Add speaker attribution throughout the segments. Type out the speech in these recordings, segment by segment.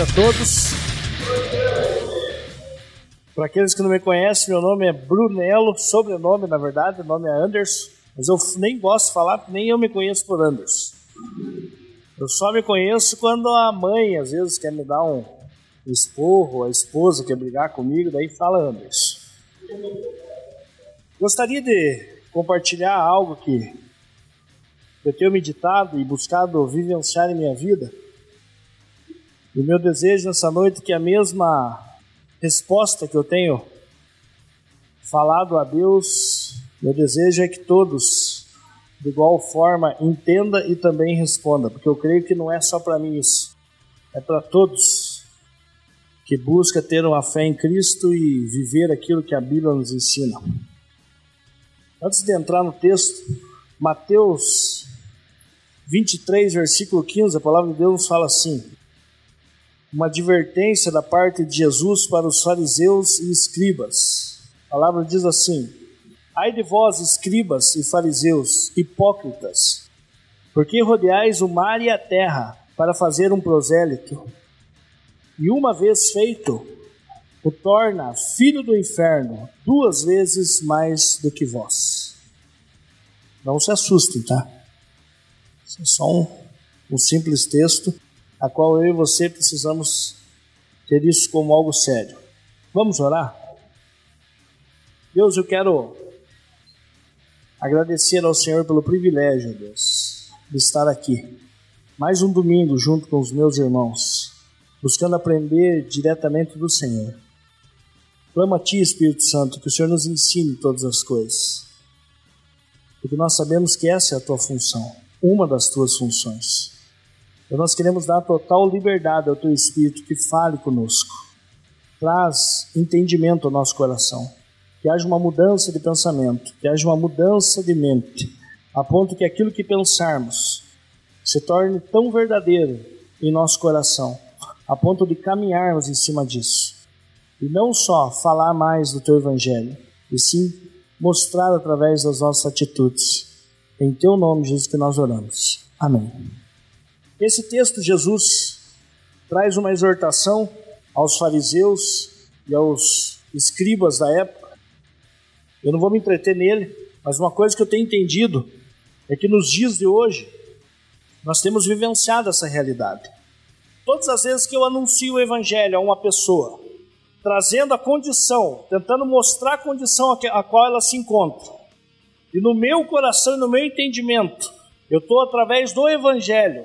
Speaker 1: Noite a todos. Para aqueles que não me conhecem, meu nome é Brunello, sobrenome na verdade, o nome é Anderson, mas eu nem gosto de falar, nem eu me conheço por Anderson. Eu só me conheço quando a mãe às vezes quer me dar um esporro, a esposa quer brigar comigo, daí fala Anderson. Gostaria de compartilhar algo que eu tenho meditado e buscado vivenciar em minha vida. E meu desejo nessa noite é que a mesma resposta que eu tenho falado a Deus, meu desejo é que todos, de igual forma, entenda e também responda, porque eu creio que não é só para mim isso, é para todos que busca ter uma fé em Cristo e viver aquilo que a Bíblia nos ensina. Antes de entrar no texto, Mateus 23, versículo 15, a palavra de Deus nos fala assim: uma advertência da parte de Jesus para os fariseus e escribas. A palavra diz assim: Ai de vós, escribas e fariseus, hipócritas, porque rodeais o mar e a terra para fazer um prosélito, e uma vez feito, o torna filho do inferno duas vezes mais do que vós. Não se assustem, tá? Isso é só um, um simples texto, a qual eu e você precisamos ter isso como algo sério. Vamos orar? Deus, eu quero agradecer ao Senhor pelo privilégio, Deus, de estar aqui. Mais um domingo junto com os meus irmãos, buscando aprender diretamente do Senhor. Clamo a Ti, Espírito Santo, que o Senhor nos ensine todas as coisas. Porque nós sabemos que essa é a Tua função uma das tuas funções. E nós queremos dar total liberdade ao teu Espírito que fale conosco. Traz entendimento ao nosso coração. Que haja uma mudança de pensamento, que haja uma mudança de mente, a ponto que aquilo que pensarmos se torne tão verdadeiro em nosso coração, a ponto de caminharmos em cima disso. E não só falar mais do teu Evangelho, e sim mostrar através das nossas atitudes em teu nome, Jesus, que nós oramos. Amém. Esse texto, Jesus traz uma exortação aos fariseus e aos escribas da época. Eu não vou me entreter nele, mas uma coisa que eu tenho entendido é que nos dias de hoje nós temos vivenciado essa realidade. Todas as vezes que eu anuncio o evangelho a uma pessoa, trazendo a condição, tentando mostrar a condição a qual ela se encontra, e no meu coração e no meu entendimento, eu estou através do Evangelho,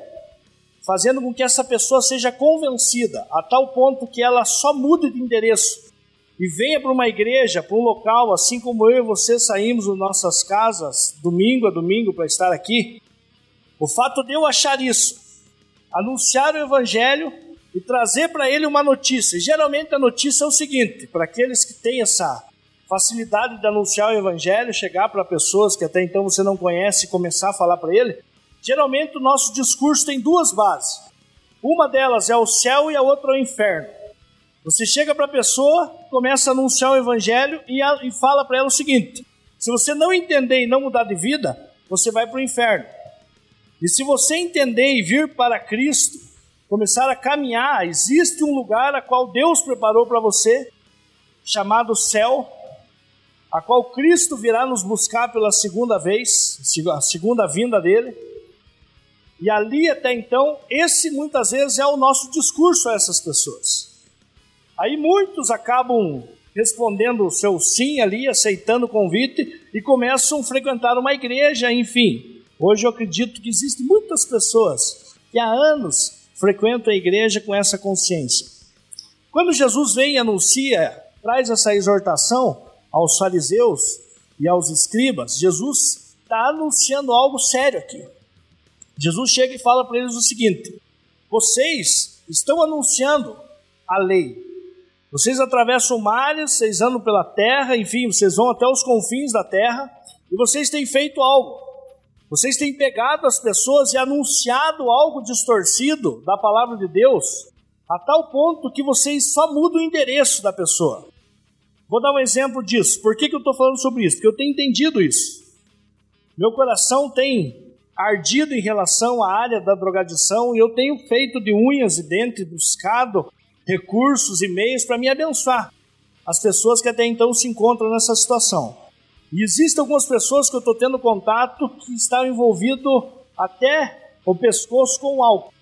Speaker 1: fazendo com que essa pessoa seja convencida a tal ponto que ela só mude de endereço e venha para uma igreja, para um local, assim como eu e você saímos das nossas casas domingo a domingo para estar aqui. O fato de eu achar isso, anunciar o Evangelho e trazer para ele uma notícia. Geralmente a notícia é o seguinte: para aqueles que têm essa facilidade de anunciar o evangelho, chegar para pessoas que até então você não conhece e começar a falar para ele. Geralmente o nosso discurso tem duas bases. Uma delas é o céu e a outra é o inferno. Você chega para a pessoa, começa a anunciar o evangelho e, a, e fala para ela o seguinte: se você não entender e não mudar de vida, você vai para o inferno. E se você entender e vir para Cristo, começar a caminhar, existe um lugar a qual Deus preparou para você, chamado céu, a qual Cristo virá nos buscar pela segunda vez, a segunda vinda dele. E ali até então, esse muitas vezes é o nosso discurso a essas pessoas. Aí muitos acabam respondendo o seu sim ali, aceitando o convite e começam a frequentar uma igreja, enfim. Hoje eu acredito que existem muitas pessoas que há anos frequentam a igreja com essa consciência. Quando Jesus vem e anuncia, traz essa exortação, aos fariseus e aos escribas, Jesus está anunciando algo sério aqui. Jesus chega e fala para eles o seguinte: vocês estão anunciando a lei. Vocês atravessam mares, vocês andam pela terra, enfim, vocês vão até os confins da terra e vocês têm feito algo. Vocês têm pegado as pessoas e anunciado algo distorcido da palavra de Deus, a tal ponto que vocês só mudam o endereço da pessoa. Vou dar um exemplo disso. Por que, que eu estou falando sobre isso? Porque eu tenho entendido isso. Meu coração tem ardido em relação à área da drogadição e eu tenho feito de unhas e dentes, buscado recursos e meios para me abençoar as pessoas que até então se encontram nessa situação. E existem algumas pessoas que eu estou tendo contato que estão envolvidas até o pescoço com álcool.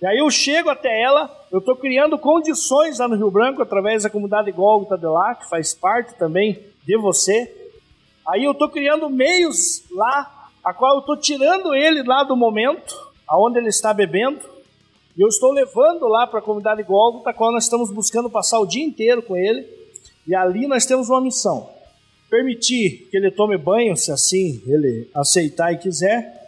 Speaker 1: E aí eu chego até ela, eu estou criando condições lá no Rio Branco, através da comunidade Gólgota de lá, que faz parte também de você. Aí eu estou criando meios lá, a qual eu estou tirando ele lá do momento, aonde ele está bebendo, e eu estou levando lá para a comunidade Gólgota, a qual nós estamos buscando passar o dia inteiro com ele, e ali nós temos uma missão. Permitir que ele tome banho, se assim ele aceitar e quiser,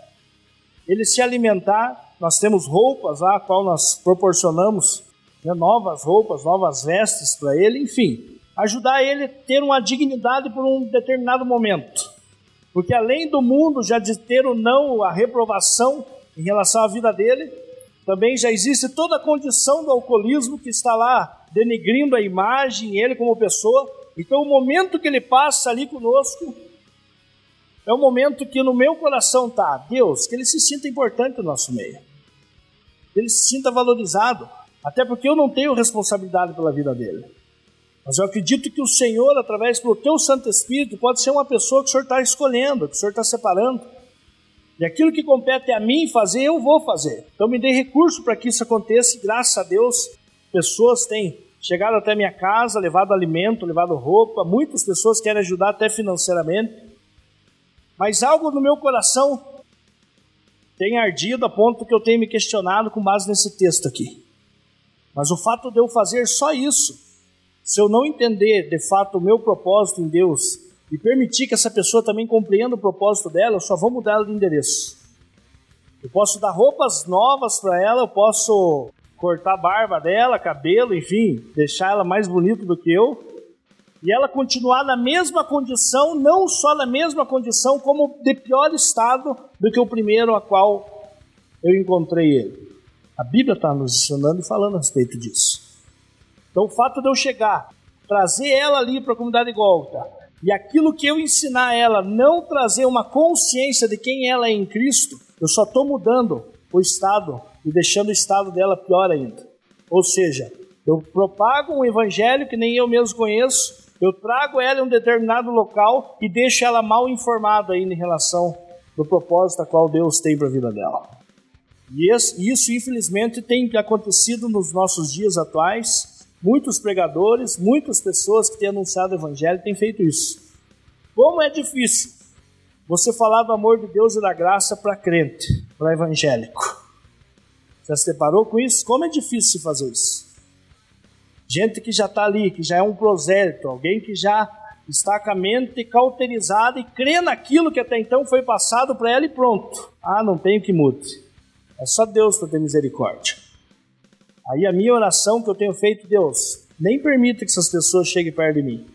Speaker 1: ele se alimentar nós temos roupas lá, a qual nós proporcionamos né, novas roupas, novas vestes para ele, enfim, ajudar ele a ter uma dignidade por um determinado momento. Porque além do mundo já de ter o não, a reprovação em relação à vida dele, também já existe toda a condição do alcoolismo que está lá denegrindo a imagem, ele como pessoa. Então, o momento que ele passa ali conosco é o momento que no meu coração tá, Deus, que ele se sinta importante no nosso meio ele se sinta valorizado, até porque eu não tenho responsabilidade pela vida dele. Mas eu acredito que o Senhor, através do teu Santo Espírito, pode ser uma pessoa que o Senhor está escolhendo, que o Senhor está separando. E aquilo que compete a mim fazer, eu vou fazer. Então me dê recurso para que isso aconteça graças a Deus, pessoas têm chegado até minha casa, levado alimento, levado roupa, muitas pessoas querem ajudar até financeiramente. Mas algo no meu coração tem ardido a ponto que eu tenho me questionado com base nesse texto aqui. Mas o fato de eu fazer só isso, se eu não entender de fato o meu propósito em Deus e permitir que essa pessoa também compreenda o propósito dela, eu só vou mudar ela de endereço. Eu posso dar roupas novas para ela, eu posso cortar a barba dela, cabelo, enfim, deixar ela mais bonita do que eu, e ela continuar na mesma condição, não só na mesma condição, como de pior estado do que o primeiro a qual eu encontrei ele. A Bíblia está nos ensinando e falando a respeito disso. Então, o fato de eu chegar, trazer ela ali para a comunidade Gólgota, e aquilo que eu ensinar ela, não trazer uma consciência de quem ela é em Cristo, eu só estou mudando o estado e deixando o estado dela pior ainda. Ou seja, eu propago um evangelho que nem eu mesmo conheço, eu trago ela em um determinado local e deixo ela mal informada ainda em relação do propósito a qual Deus tem para a vida dela. E isso, infelizmente, tem acontecido nos nossos dias atuais. Muitos pregadores, muitas pessoas que têm anunciado o Evangelho têm feito isso. Como é difícil você falar do amor de Deus e da graça para crente, para evangélico. Já se deparou com isso? Como é difícil fazer isso? gente que já está ali, que já é um prosélito, alguém que já está com a mente cauterizada e crê naquilo que até então foi passado para ela e pronto. Ah, não tenho que mude. É só Deus para ter misericórdia. Aí a minha oração que eu tenho feito, Deus, nem permita que essas pessoas cheguem perto de mim.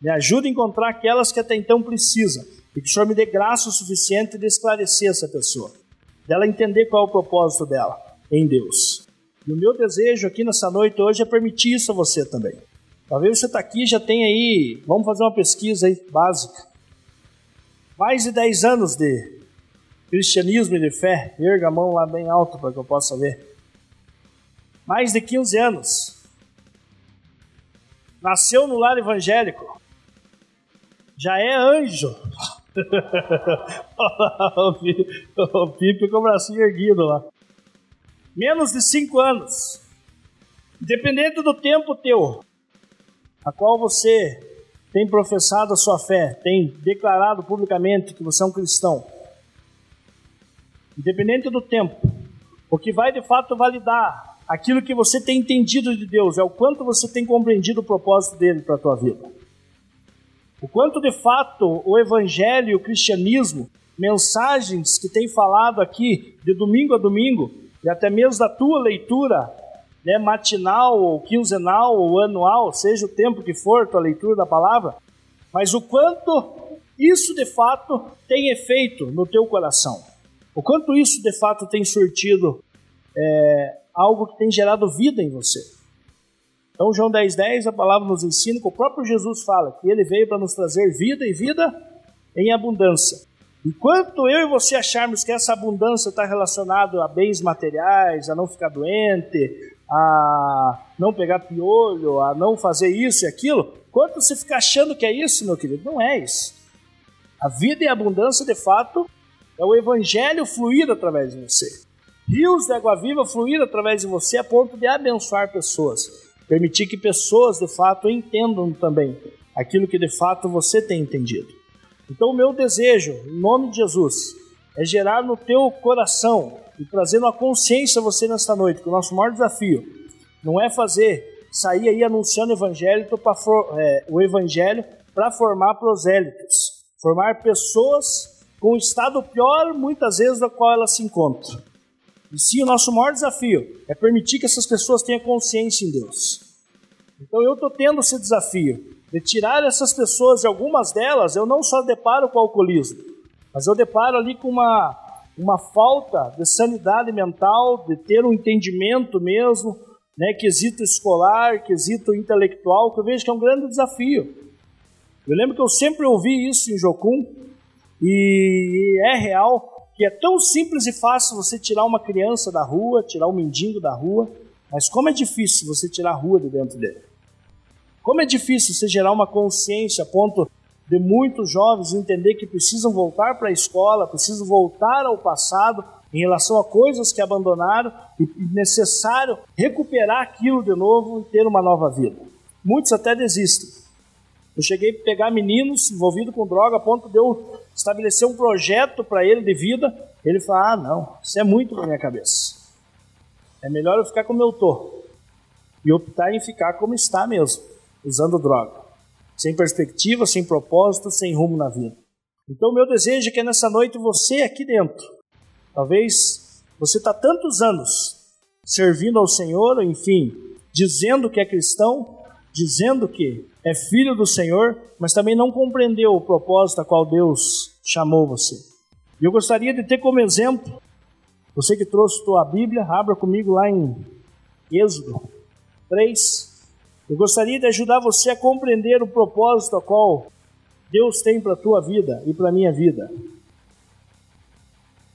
Speaker 1: Me ajude a encontrar aquelas que até então precisam. E que o Senhor me dê graça o suficiente de esclarecer essa pessoa. Dela entender qual é o propósito dela em Deus. E o meu desejo aqui nessa noite hoje é permitir isso a você também. Talvez você está aqui já tem aí, vamos fazer uma pesquisa aí básica. Mais de 10 anos de cristianismo e de fé. Erga a mão lá bem alto para que eu possa ver. Mais de 15 anos. Nasceu no lar evangélico. Já é anjo. o Pipe com o bracinho erguido lá menos de cinco anos, dependendo do tempo teu, a qual você tem professado a sua fé, tem declarado publicamente que você é um cristão, independente do tempo, o que vai de fato validar aquilo que você tem entendido de Deus é o quanto você tem compreendido o propósito dele para a tua vida. O quanto de fato o evangelho o cristianismo, mensagens que tem falado aqui de domingo a domingo, e até mesmo da tua leitura né, matinal, ou quinzenal, ou anual, seja o tempo que for tua leitura da palavra, mas o quanto isso de fato tem efeito no teu coração, o quanto isso de fato tem surtido é, algo que tem gerado vida em você. Então, João 10,10, 10, a palavra nos ensina que o próprio Jesus fala que ele veio para nos trazer vida e vida em abundância. Enquanto eu e você acharmos que essa abundância está relacionada a bens materiais, a não ficar doente, a não pegar piolho, a não fazer isso e aquilo, quanto você fica achando que é isso, meu querido? Não é isso. A vida e a abundância, de fato, é o evangelho fluir através de você. Rios de água viva fluir através de você a ponto de abençoar pessoas. Permitir que pessoas, de fato, entendam também aquilo que de fato você tem entendido. Então, o meu desejo, em nome de Jesus, é gerar no teu coração e trazer uma consciência a você nesta noite, que o nosso maior desafio não é fazer, sair aí anunciando evangelho para é, o evangelho para formar prosélitos, formar pessoas com o estado pior, muitas vezes, da qual elas se encontram. E sim, o nosso maior desafio é permitir que essas pessoas tenham consciência em Deus. Então eu estou tendo esse desafio de tirar essas pessoas, e algumas delas eu não só deparo com alcoolismo, mas eu deparo ali com uma, uma falta de sanidade mental, de ter um entendimento mesmo, né, quesito escolar, quesito intelectual, que eu vejo que é um grande desafio. Eu lembro que eu sempre ouvi isso em Jocum, e é real que é tão simples e fácil você tirar uma criança da rua, tirar um mendigo da rua, mas como é difícil você tirar a rua de dentro dele. Como é difícil você gerar uma consciência a ponto de muitos jovens entender que precisam voltar para a escola, precisam voltar ao passado em relação a coisas que abandonaram e necessário recuperar aquilo de novo e ter uma nova vida. Muitos até desistem. Eu cheguei a pegar meninos envolvidos com droga a ponto de eu estabelecer um projeto para ele de vida. Ele falou: Ah, não, isso é muito para minha cabeça. É melhor eu ficar como eu estou e optar em ficar como está mesmo usando droga, sem perspectiva, sem propósito, sem rumo na vida. Então, meu desejo é que nessa noite você aqui dentro, talvez você está tantos anos servindo ao Senhor, enfim, dizendo que é cristão, dizendo que é filho do Senhor, mas também não compreendeu o propósito a qual Deus chamou você. E eu gostaria de ter como exemplo, você que trouxe tua Bíblia, abra comigo lá em Êxodo 3, eu gostaria de ajudar você a compreender o propósito a qual Deus tem para a tua vida e para a minha vida.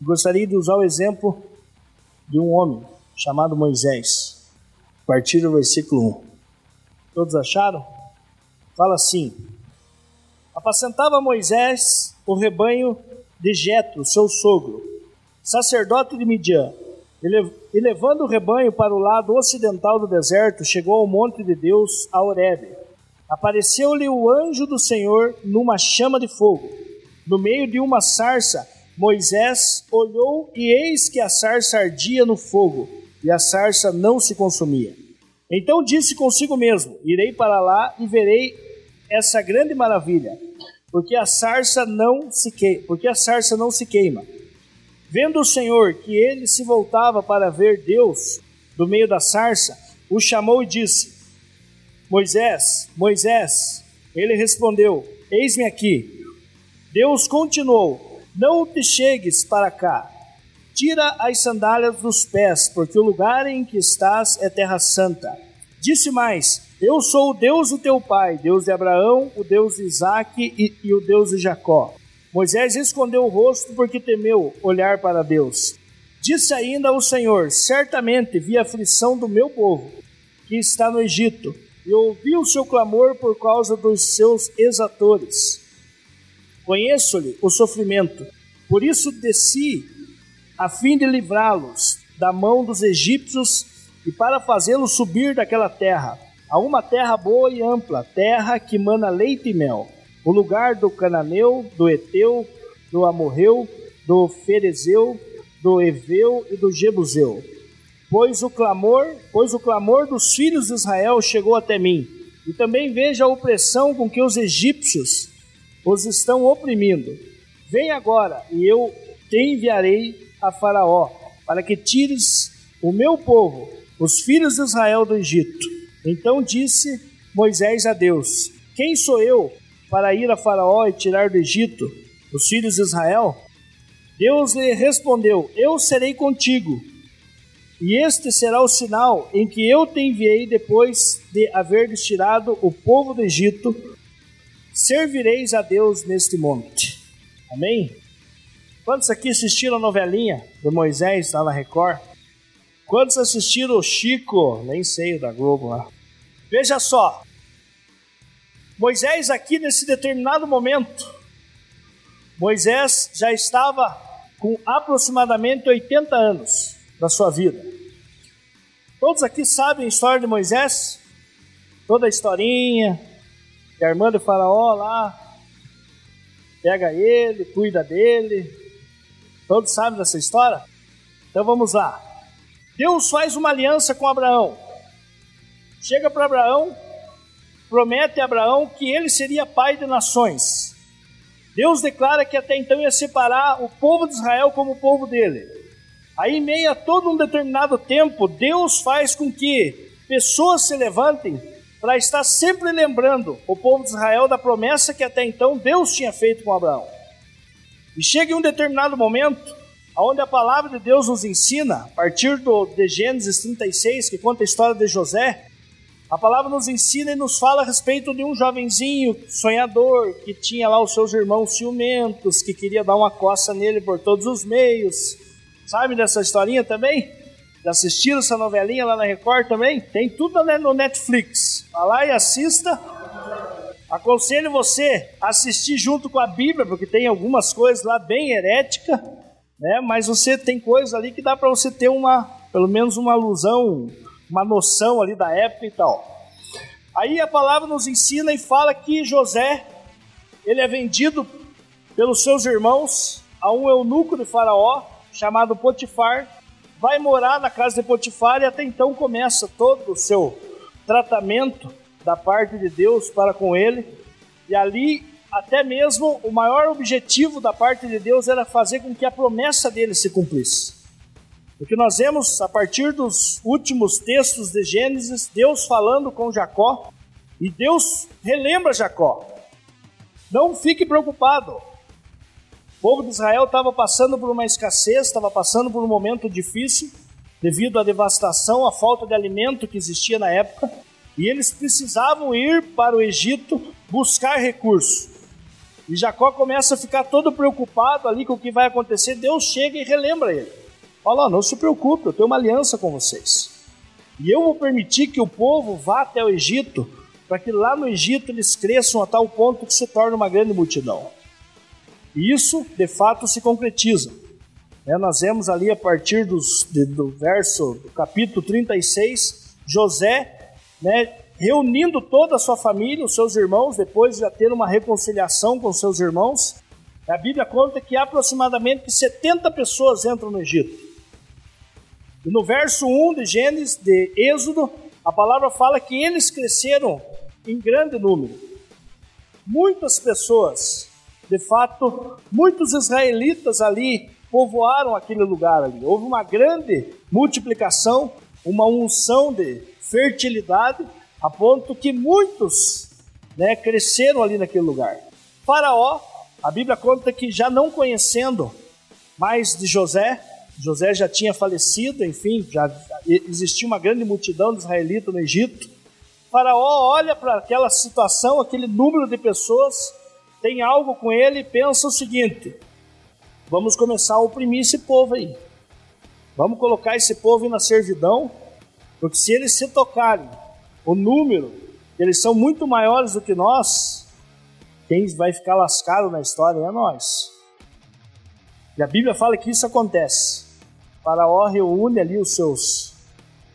Speaker 1: Eu gostaria de usar o exemplo de um homem chamado Moisés. A partir do versículo 1. Todos acharam? Fala assim: Apacentava Moisés o rebanho de Jetro, seu sogro, sacerdote de Midian e levando o rebanho para o lado ocidental do deserto, chegou ao monte de Deus, a Horebe. Apareceu-lhe o anjo do Senhor numa chama de fogo. No meio de uma sarça, Moisés olhou e eis que a sarça ardia no fogo, e a sarça não se consumia. Então disse consigo mesmo: Irei para lá e verei essa grande maravilha, porque a sarça não se queima, porque a sarça não se queima. Vendo o Senhor que ele se voltava para ver Deus do meio da sarça, o chamou e disse: Moisés, Moisés. Ele respondeu: Eis-me aqui. Deus continuou: Não te chegues para cá. Tira as sandálias dos pés, porque o lugar em que estás é terra santa. Disse mais: Eu sou o Deus do teu pai, Deus de Abraão, o Deus de Isaque e, e o Deus de Jacó. Moisés escondeu o rosto porque temeu olhar para Deus. Disse ainda ao Senhor: Certamente vi a aflição do meu povo, que está no Egito, e ouvi o seu clamor por causa dos seus exatores. Conheço-lhe o sofrimento, por isso desci, a fim de livrá-los da mão dos egípcios e para fazê-los subir daquela terra, a uma terra boa e ampla, terra que mana leite e mel o lugar do cananeu, do eteu, do amorreu, do ferezeu, do eveu e do jebuseu. Pois o clamor, pois o clamor dos filhos de Israel chegou até mim. E também veja a opressão com que os egípcios os estão oprimindo. Vem agora, e eu te enviarei a Faraó, para que tires o meu povo, os filhos de Israel, do Egito. Então disse Moisés a Deus: Quem sou eu para ir a Faraó e tirar do Egito os filhos de Israel? Deus lhe respondeu: Eu serei contigo, e este será o sinal em que eu te enviei depois de haveres tirado o povo do Egito. Servireis a Deus neste monte. Amém? Quantos aqui assistiram a novelinha do Moisés lá na Record? Quantos assistiram o Chico? Nem sei da Globo lá. Veja só. Moisés aqui nesse determinado momento, Moisés já estava com aproximadamente 80 anos da sua vida. Todos aqui sabem a história de Moisés? Toda a historinha, que a irmã do faraó lá pega ele, cuida dele, Todos sabem dessa história? Então vamos lá. Deus faz uma aliança com Abraão. Chega para Abraão, promete a Abraão que ele seria pai de nações. Deus declara que até então ia separar o povo de Israel como o povo dele. Aí, em meio a todo um determinado tempo, Deus faz com que pessoas se levantem para estar sempre lembrando o povo de Israel da promessa que até então Deus tinha feito com Abraão. E chega em um determinado momento, onde a palavra de Deus nos ensina, a partir do, de Gênesis 36, que conta a história de José, a palavra nos ensina e nos fala a respeito de um jovenzinho sonhador que tinha lá os seus irmãos ciumentos, que queria dar uma coça nele por todos os meios. Sabe dessa historinha também? Já assistiram essa novelinha lá na Record também? Tem tudo no Netflix. Vá lá e assista Aconselho você a assistir junto com a Bíblia, porque tem algumas coisas lá bem herética, né? Mas você tem coisas ali que dá para você ter uma, pelo menos uma alusão, uma noção ali da época e tal. Aí a palavra nos ensina e fala que José, ele é vendido pelos seus irmãos a um eunuco de Faraó chamado Potifar, vai morar na casa de Potifar e até então começa todo o seu tratamento da parte de Deus para com ele. E ali, até mesmo, o maior objetivo da parte de Deus era fazer com que a promessa dele se cumprisse. O que nós vemos a partir dos últimos textos de Gênesis, Deus falando com Jacó, e Deus relembra Jacó: não fique preocupado. O povo de Israel estava passando por uma escassez, estava passando por um momento difícil, devido à devastação, à falta de alimento que existia na época. E eles precisavam ir para o Egito buscar recursos. E Jacó começa a ficar todo preocupado ali com o que vai acontecer. Deus chega e relembra ele: Olha, não se preocupe, eu tenho uma aliança com vocês. E eu vou permitir que o povo vá até o Egito, para que lá no Egito eles cresçam a tal ponto que se torne uma grande multidão. E isso, de fato, se concretiza. É, nós vemos ali a partir dos, de, do verso do capítulo 36, José né, reunindo toda a sua família, os seus irmãos, depois de já ter uma reconciliação com seus irmãos. A Bíblia conta que aproximadamente 70 pessoas entram no Egito. E no verso 1 de Gênesis, de Êxodo, a palavra fala que eles cresceram em grande número. Muitas pessoas, de fato, muitos israelitas ali povoaram aquele lugar ali. Houve uma grande multiplicação, uma unção de fertilidade, a ponto que muitos né, cresceram ali naquele lugar. Faraó, a Bíblia conta que já não conhecendo mais de José, José já tinha falecido, enfim, já existia uma grande multidão de israelitas no Egito. Faraó olha para aquela situação, aquele número de pessoas, tem algo com ele e pensa o seguinte: vamos começar a oprimir esse povo aí. Vamos colocar esse povo na servidão, porque se eles se tocarem o número, eles são muito maiores do que nós, quem vai ficar lascado na história é nós. E a Bíblia fala que isso acontece. Faraó reúne ali os seus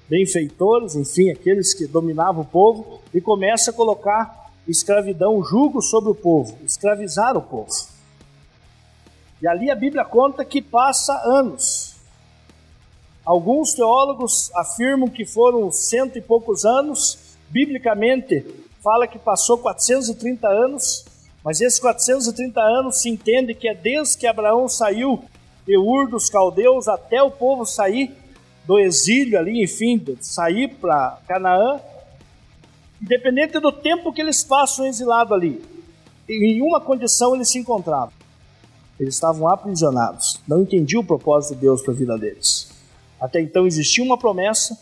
Speaker 1: benfeitores, enfim, aqueles que dominavam o povo, e começa a colocar escravidão, jugo sobre o povo, escravizar o povo. E ali a Bíblia conta que passa anos. Alguns teólogos afirmam que foram cento e poucos anos, biblicamente fala que passou 430 anos, mas esses 430 anos se entende que é desde que Abraão saiu de Ur dos Caldeus até o povo sair do exílio ali, enfim, sair para Canaã, independente do tempo que eles passam exilado ali, em uma condição eles se encontravam. Eles estavam aprisionados, não entendiam o propósito de Deus para a vida deles. Até então existia uma promessa,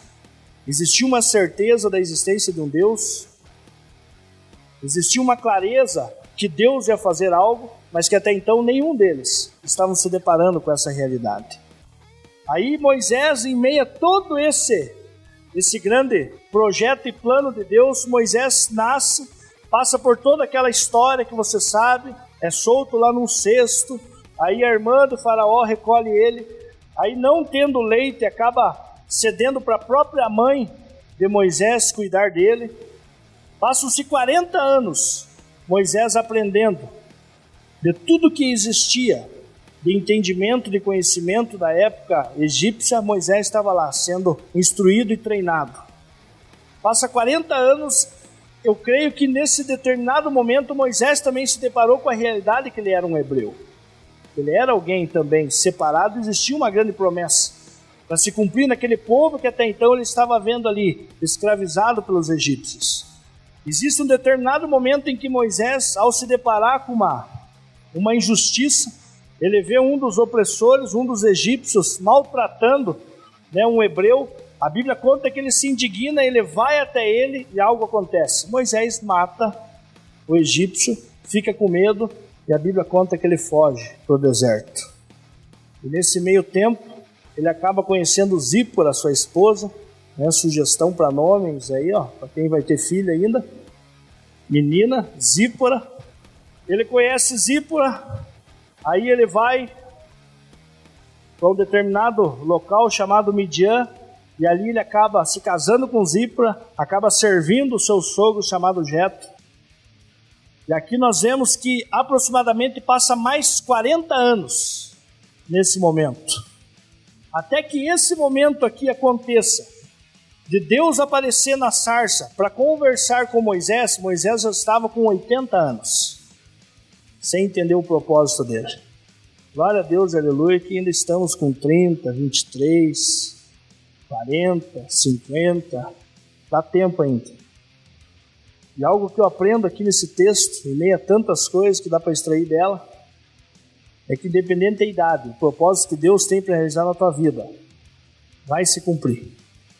Speaker 1: existia uma certeza da existência de um Deus, existia uma clareza que Deus ia fazer algo, mas que até então nenhum deles estavam se deparando com essa realidade. Aí Moisés, em meio a todo esse esse grande projeto e plano de Deus, Moisés nasce, passa por toda aquela história que você sabe, é solto lá num cesto, aí a irmã do faraó recolhe ele, aí não tendo leite, acaba cedendo para a própria mãe de Moisés cuidar dele. Passam-se 40 anos, Moisés aprendendo de tudo que existia de entendimento, de conhecimento da época egípcia, Moisés estava lá sendo instruído e treinado. Passa 40 anos, eu creio que nesse determinado momento Moisés também se deparou com a realidade que ele era um hebreu. Ele era alguém também separado, existia uma grande promessa para se cumprir naquele povo que até então ele estava vendo ali, escravizado pelos egípcios. Existe um determinado momento em que Moisés, ao se deparar com uma, uma injustiça, ele vê um dos opressores, um dos egípcios, maltratando né, um hebreu. A Bíblia conta que ele se indigna, ele vai até ele e algo acontece. Moisés mata o egípcio, fica com medo e a Bíblia conta que ele foge para o deserto. E nesse meio tempo, ele acaba conhecendo Zípora, sua esposa, né, sugestão para nomes aí, ó, para quem vai ter filho ainda. Menina, Zípora. Ele conhece Zípora, Aí ele vai para um determinado local chamado Midian, e ali ele acaba se casando com Zipra, acaba servindo o seu sogro chamado Jeto. E aqui nós vemos que aproximadamente passa mais 40 anos nesse momento. Até que esse momento aqui aconteça, de Deus aparecer na sarça para conversar com Moisés, Moisés já estava com 80 anos sem entender o propósito dele. Glória a Deus, aleluia, que ainda estamos com 30, 23, 40, 50, dá tempo ainda. E algo que eu aprendo aqui nesse texto, em meio a tantas coisas que dá para extrair dela, é que independente da idade, o propósito que Deus tem para realizar na tua vida vai se cumprir.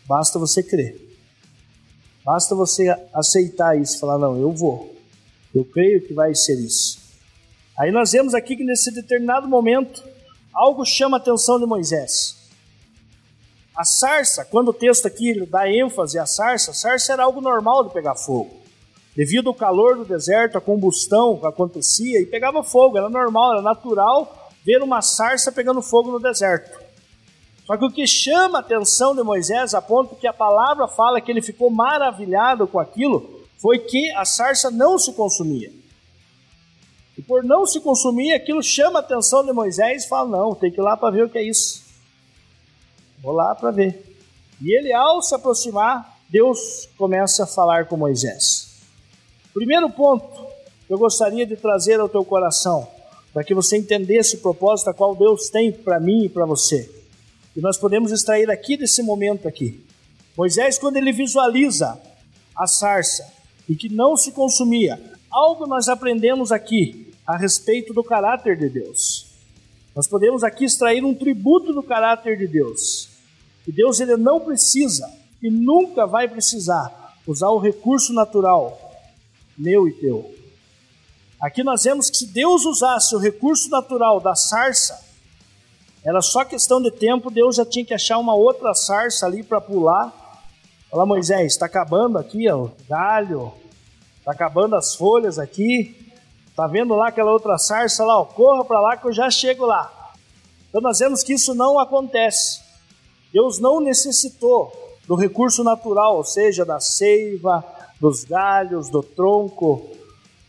Speaker 1: Basta você crer. Basta você aceitar isso, falar, não, eu vou. Eu creio que vai ser isso. Aí nós vemos aqui que nesse determinado momento, algo chama a atenção de Moisés. A sarça, quando o texto aqui dá ênfase à sarça, a sarça era algo normal de pegar fogo. Devido ao calor do deserto, a combustão acontecia e pegava fogo, era normal, era natural ver uma sarça pegando fogo no deserto. Só que o que chama a atenção de Moisés, a ponto que a palavra fala que ele ficou maravilhado com aquilo, foi que a sarça não se consumia. E por não se consumir, aquilo chama a atenção de Moisés e fala: não, tem que ir lá para ver o que é isso. Vou lá para ver. E ele, ao se aproximar, Deus começa a falar com Moisés. Primeiro ponto que eu gostaria de trazer ao teu coração, para que você entendesse o propósito a qual Deus tem para mim e para você. E nós podemos extrair aqui desse momento aqui. Moisés, quando ele visualiza a sarça e que não se consumia, algo nós aprendemos aqui a respeito do caráter de Deus. Nós podemos aqui extrair um tributo do caráter de Deus. E Deus ele não precisa e nunca vai precisar usar o recurso natural meu e teu. Aqui nós vemos que se Deus usasse o recurso natural da sarça, era só questão de tempo, Deus já tinha que achar uma outra sarça ali para pular. Fala, Moisés, está acabando aqui ó, o galho, está acabando as folhas aqui, Tá vendo lá aquela outra sarça lá? Ó, corra para lá que eu já chego lá. Então nós vemos que isso não acontece. Deus não necessitou do recurso natural, ou seja, da seiva, dos galhos, do tronco,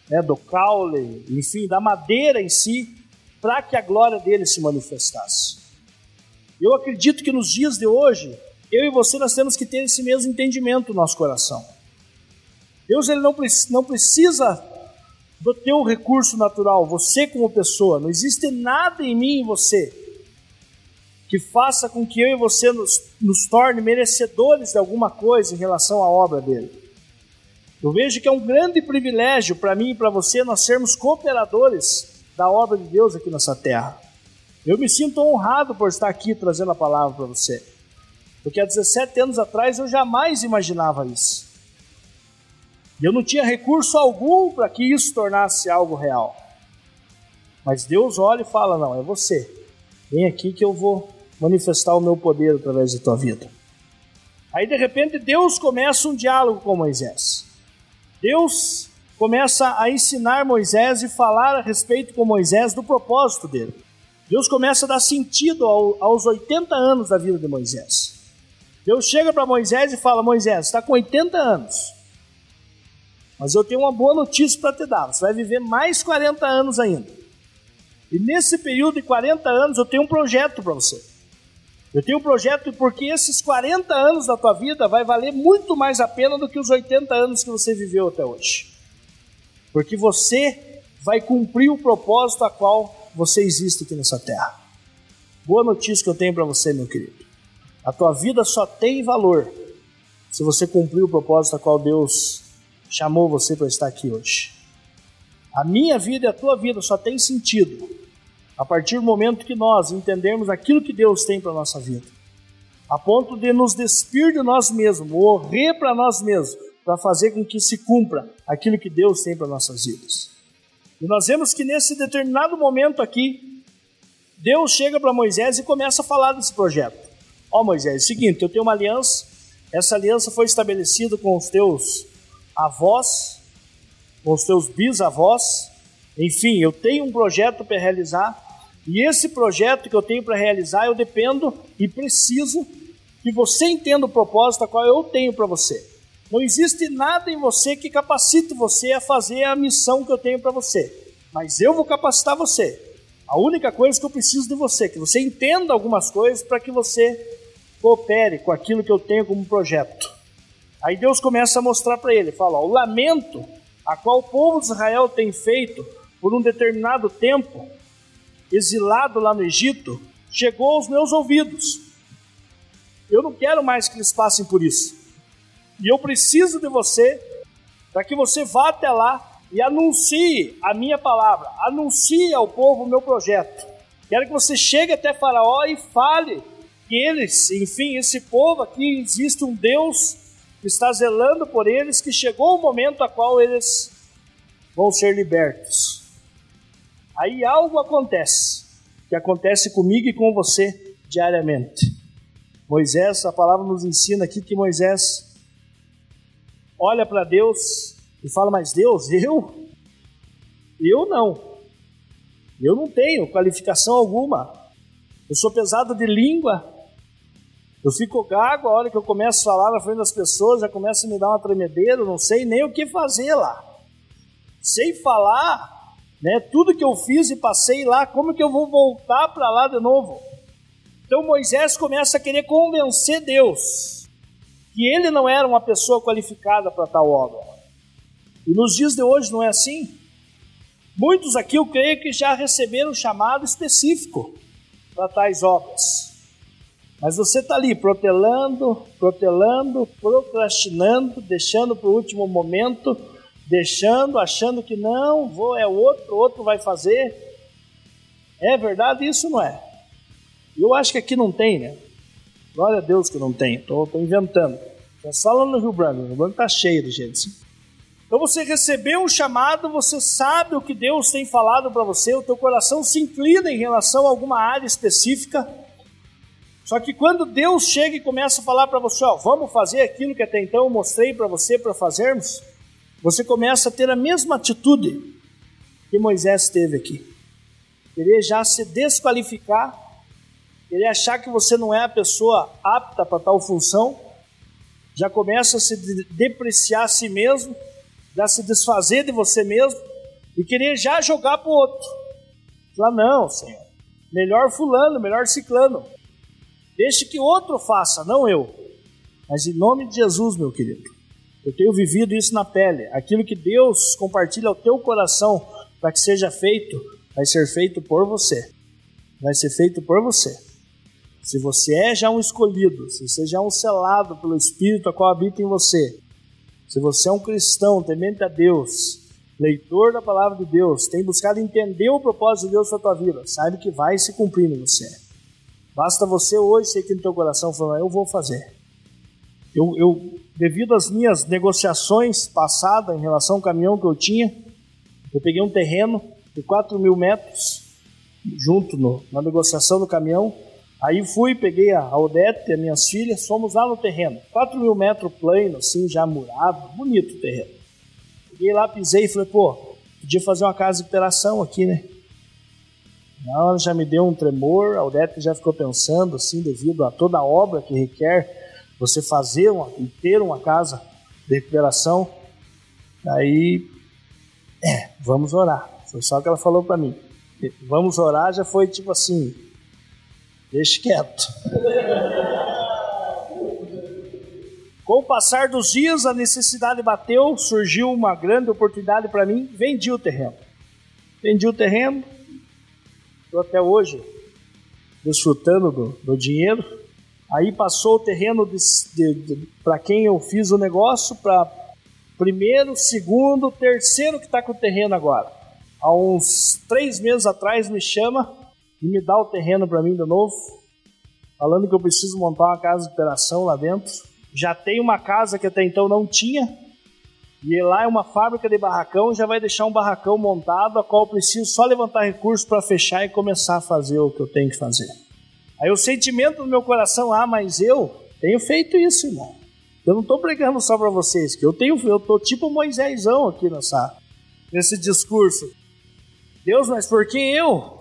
Speaker 1: né, do caule, enfim, da madeira em si, para que a glória dele se manifestasse. Eu acredito que nos dias de hoje, eu e você nós temos que ter esse mesmo entendimento no nosso coração. Deus ele não, não precisa do teu recurso natural, você como pessoa. Não existe nada em mim e você que faça com que eu e você nos, nos torne merecedores de alguma coisa em relação à obra dele. Eu vejo que é um grande privilégio para mim e para você nós sermos cooperadores da obra de Deus aqui nessa terra. Eu me sinto honrado por estar aqui trazendo a palavra para você. Porque há 17 anos atrás eu jamais imaginava isso. Eu não tinha recurso algum para que isso tornasse algo real. Mas Deus olha e fala: Não, é você. Vem aqui que eu vou manifestar o meu poder através da tua vida. Aí de repente Deus começa um diálogo com Moisés. Deus começa a ensinar Moisés e falar a respeito com Moisés do propósito dele. Deus começa a dar sentido ao, aos 80 anos da vida de Moisés. Deus chega para Moisés e fala: Moisés, está com 80 anos, mas eu tenho uma boa notícia para te dar. Você vai viver mais 40 anos ainda. E nesse período de 40 anos eu tenho um projeto para você. Eu tenho um projeto porque esses 40 anos da tua vida vai valer muito mais a pena do que os 80 anos que você viveu até hoje. Porque você vai cumprir o propósito a qual você existe aqui nessa terra. Boa notícia que eu tenho para você, meu querido. A tua vida só tem valor se você cumprir o propósito a qual Deus chamou você para estar aqui hoje. A minha vida e a tua vida só tem sentido a partir do momento que nós entendermos aquilo que Deus tem para a nossa vida, a ponto de nos despir de nós mesmos, morrer para nós mesmos, para fazer com que se cumpra aquilo que Deus tem para nossas vidas. E nós vemos que nesse determinado momento aqui, Deus chega para Moisés e começa a falar desse projeto. Ó oh, Moisés, é o seguinte, eu tenho uma aliança, essa aliança foi estabelecida com os teus avós, com os teus bisavós, enfim, eu tenho um projeto para realizar, e esse projeto que eu tenho para realizar, eu dependo e preciso que você entenda o propósito qual eu tenho para você. Não existe nada em você que capacite você a fazer a missão que eu tenho para você. Mas eu vou capacitar você. A única coisa que eu preciso de você é que você entenda algumas coisas para que você coopere com aquilo que eu tenho como projeto. Aí Deus começa a mostrar para ele, fala, ó, o lamento a qual o povo de Israel tem feito por um determinado tempo exilado lá no Egito, chegou aos meus ouvidos. Eu não quero mais que eles passem por isso. E eu preciso de você para que você vá até lá e anuncie a minha palavra, anuncie ao povo o meu projeto. Quero que você chegue até Faraó e fale que eles, enfim, esse povo aqui, existe um Deus está zelando por eles, que chegou o momento a qual eles vão ser libertos. Aí algo acontece, que acontece comigo e com você diariamente. Moisés, a palavra nos ensina aqui que Moisés olha para Deus e fala: Mas Deus, eu? Eu não. Eu não tenho qualificação alguma. Eu sou pesado de língua. Eu fico gago a hora que eu começo a falar na frente das pessoas, já começa a me dar uma tremedeira, não sei nem o que fazer lá. Sei falar, né? Tudo que eu fiz e passei lá, como que eu vou voltar para lá de novo? Então Moisés começa a querer convencer Deus que ele não era uma pessoa qualificada para tal obra. E nos dias de hoje não é assim? Muitos aqui eu creio que já receberam um chamado específico para tais obras. Mas você está ali protelando, protelando, procrastinando, deixando para o último momento deixando, achando que não, vou é outro, outro vai fazer. É verdade isso, não é? Eu acho que aqui não tem, né? Glória a Deus que não tem, estou inventando. É só lá no Rio Branco, o Rio Branco está cheio de gente. Então você recebeu um chamado, você sabe o que Deus tem falado para você, o teu coração se inclina em relação a alguma área específica. Só que quando Deus chega e começa a falar para você, ó, vamos fazer aquilo que até então eu mostrei para você para fazermos, você começa a ter a mesma atitude que Moisés teve aqui. Querer já se desqualificar, querer achar que você não é a pessoa apta para tal função, já começa a se depreciar a si mesmo, já se desfazer de você mesmo e querer já jogar para o outro. Falar, não, Senhor, melhor fulano, melhor ciclano. Deixe que outro faça, não eu. Mas em nome de Jesus, meu querido, eu tenho vivido isso na pele. Aquilo que Deus compartilha ao teu coração para que seja feito, vai ser feito por você. Vai ser feito por você. Se você é já um escolhido, se você já é um selado pelo Espírito a qual habita em você, se você é um cristão temente a Deus, leitor da palavra de Deus, tem buscado entender o propósito de Deus para a tua vida, saiba que vai se cumprir em você. Basta você hoje aqui no teu coração falar, eu vou fazer. Eu, eu devido às minhas negociações passadas em relação ao caminhão que eu tinha, eu peguei um terreno, de 4 mil metros, junto no, na negociação do caminhão. Aí fui, peguei a Odete e as minhas filhas, fomos lá no terreno. 4 mil metros plano, assim, já murado, bonito o terreno. Cheguei lá, pisei e falei, pô, podia fazer uma casa de operação aqui, né? Hora já me deu um tremor, a Odete já ficou pensando, assim, devido a toda a obra que requer você fazer uma, e ter uma casa de recuperação. Aí, é, vamos orar. Foi só o que ela falou para mim. Vamos orar já foi tipo assim, deixe quieto. Com o passar dos dias, a necessidade bateu, surgiu uma grande oportunidade para mim, vendi o terreno. Vendi o terreno, estou até hoje desfrutando do, do, dinheiro. Aí passou o terreno para quem eu fiz o negócio, para primeiro, segundo, terceiro que está com o terreno agora. Há uns três meses atrás me chama e me dá o terreno para mim de novo, falando que eu preciso montar uma casa de operação lá dentro já tem uma casa que até então não tinha, e lá é uma fábrica de barracão, já vai deixar um barracão montado, a qual eu preciso só levantar recursos para fechar e começar a fazer o que eu tenho que fazer. Aí o sentimento do meu coração, ah, mas eu tenho feito isso, irmão. Eu não estou pregando só para vocês, que eu tenho, eu tô tipo Moisésão aqui nessa, nesse discurso. Deus, mas por que eu?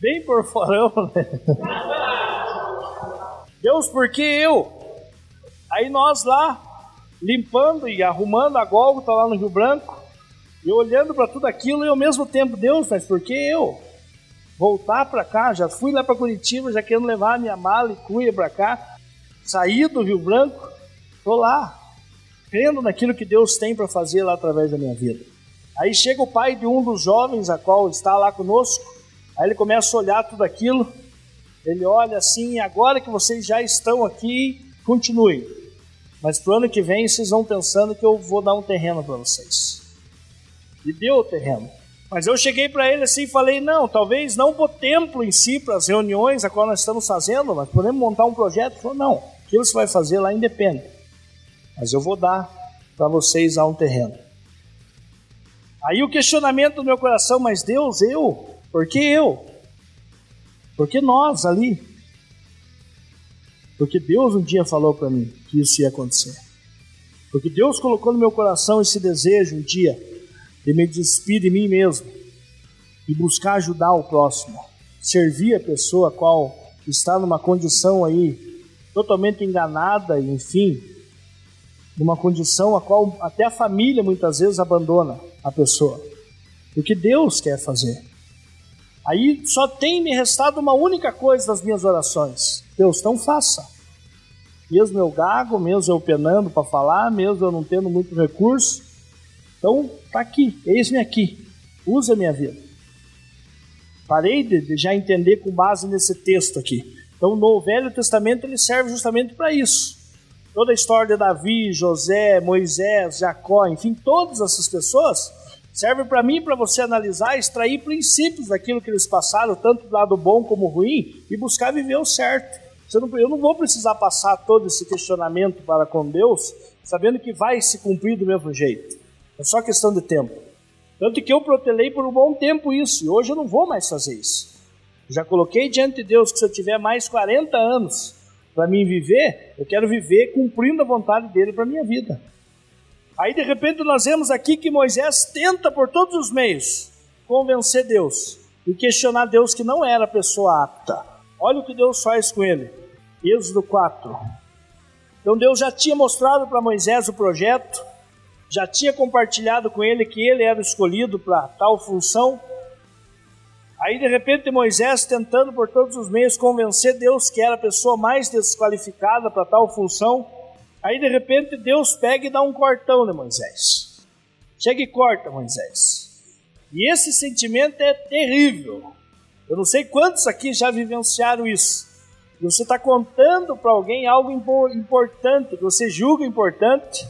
Speaker 1: Bem por forão, né? Deus, por que eu? Aí nós lá, limpando e arrumando a Gólgota lá no Rio Branco, e olhando para tudo aquilo, e ao mesmo tempo, Deus, mas por que eu? Voltar para cá, já fui lá para Curitiba, já querendo levar a minha mala e cuia para cá, saí do Rio Branco, tô lá, crendo naquilo que Deus tem para fazer lá através da minha vida. Aí chega o pai de um dos jovens, a qual está lá conosco, aí ele começa a olhar tudo aquilo, ele olha assim, agora que vocês já estão aqui, continuem. Mas pro ano que vem vocês vão pensando que eu vou dar um terreno para vocês. E deu o terreno. Mas eu cheguei para ele assim e falei: não, talvez não o templo em si, para as reuniões a qual nós estamos fazendo, mas podemos montar um projeto. Ele falou: não, aquilo você vai fazer lá independe. Mas eu vou dar para vocês lá um terreno. Aí o questionamento do meu coração: mas Deus, eu? Por que eu? Por que nós ali? Porque Deus um dia falou para mim que isso ia acontecer. Porque Deus colocou no meu coração esse desejo um dia de me despedir de mim mesmo e buscar ajudar o próximo, servir a pessoa a qual está numa condição aí totalmente enganada, enfim, numa condição a qual até a família muitas vezes abandona a pessoa. O que Deus quer fazer. Aí só tem me restado uma única coisa das minhas orações: Deus, então faça. Mesmo eu gago, mesmo eu penando para falar, mesmo eu não tendo muito recurso. Então, tá aqui, eis-me aqui. Usa minha vida. Parei de, de já entender com base nesse texto aqui. Então, no Velho Testamento ele serve justamente para isso. Toda a história de Davi, José, Moisés, Jacó, enfim, todas essas pessoas serve para mim para você analisar, extrair princípios daquilo que eles passaram, tanto do lado bom como ruim, e buscar viver o certo. Não, eu não vou precisar passar todo esse questionamento para com Deus, sabendo que vai se cumprir do mesmo jeito. É só questão de tempo. Tanto que eu protelei por um bom tempo isso, e hoje eu não vou mais fazer isso. Já coloquei diante de Deus que se eu tiver mais 40 anos para mim viver, eu quero viver cumprindo a vontade dele para minha vida. Aí de repente nós vemos aqui que Moisés tenta por todos os meios convencer Deus e questionar Deus que não era pessoa apta. Olha o que Deus faz com ele. Êxodo 4. Então Deus já tinha mostrado para Moisés o projeto, já tinha compartilhado com ele que ele era escolhido para tal função. Aí de repente Moisés tentando por todos os meios convencer Deus que era a pessoa mais desqualificada para tal função. Aí de repente Deus pega e dá um cortão de Moisés. Chega e corta Moisés. E esse sentimento é terrível. Eu não sei quantos aqui já vivenciaram isso. Você está contando para alguém algo importante, que você julga importante,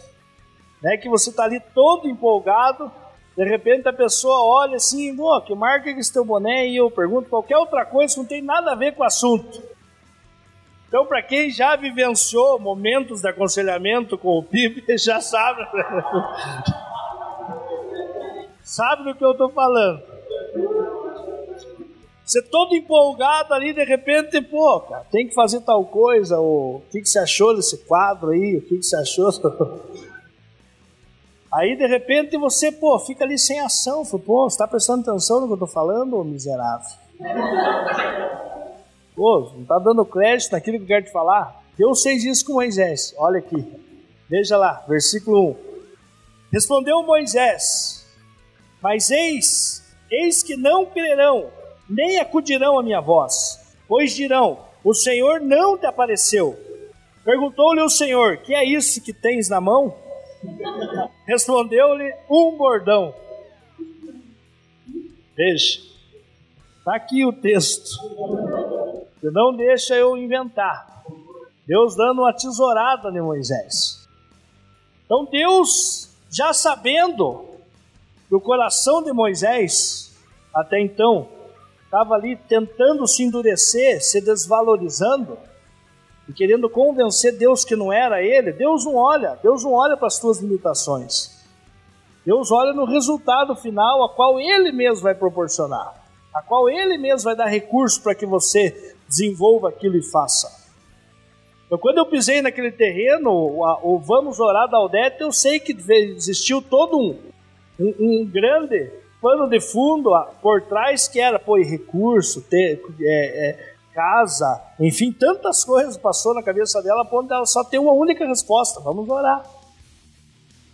Speaker 1: né, que você está ali todo empolgado, de repente a pessoa olha assim, que marca que esse teu boné, e eu pergunto qualquer outra coisa que não tem nada a ver com o assunto. Então, para quem já vivenciou momentos de aconselhamento com o PIB, já sabe. sabe do que eu estou falando. Você todo empolgado ali, de repente, pô, cara, tem que fazer tal coisa, ou o que, que você achou desse quadro aí, o que, que você achou? Aí, de repente, você, pô, fica ali sem ação. Pô, você tá prestando atenção no que eu tô falando, ô miserável? Pô, não tá dando crédito naquilo que eu quero te falar? Deus fez isso com Moisés. Olha aqui. Veja lá, versículo 1. Respondeu Moisés: Mas eis, eis que não crerão nem acudirão a minha voz, pois dirão: O Senhor não te apareceu. Perguntou-lhe o Senhor: Que é isso que tens na mão? Respondeu-lhe: Um bordão. Veja, está aqui o texto. Não deixa eu inventar. Deus dando uma tesourada em Moisés. Então Deus, já sabendo que o coração de Moisés, até então, estava ali tentando se endurecer, se desvalorizando e querendo convencer Deus que não era ele, Deus não olha, Deus não olha para as tuas limitações. Deus olha no resultado final, a qual ele mesmo vai proporcionar, a qual ele mesmo vai dar recurso para que você desenvolva aquilo e faça. Então, quando eu pisei naquele terreno, o, Vamos Orar da Aldete, eu sei que existiu todo um, um, um grande pano de fundo por trás que era, pô, recurso, ter, é, é, casa, enfim, tantas coisas passou na cabeça dela a ponto dela só ter uma única resposta: vamos orar.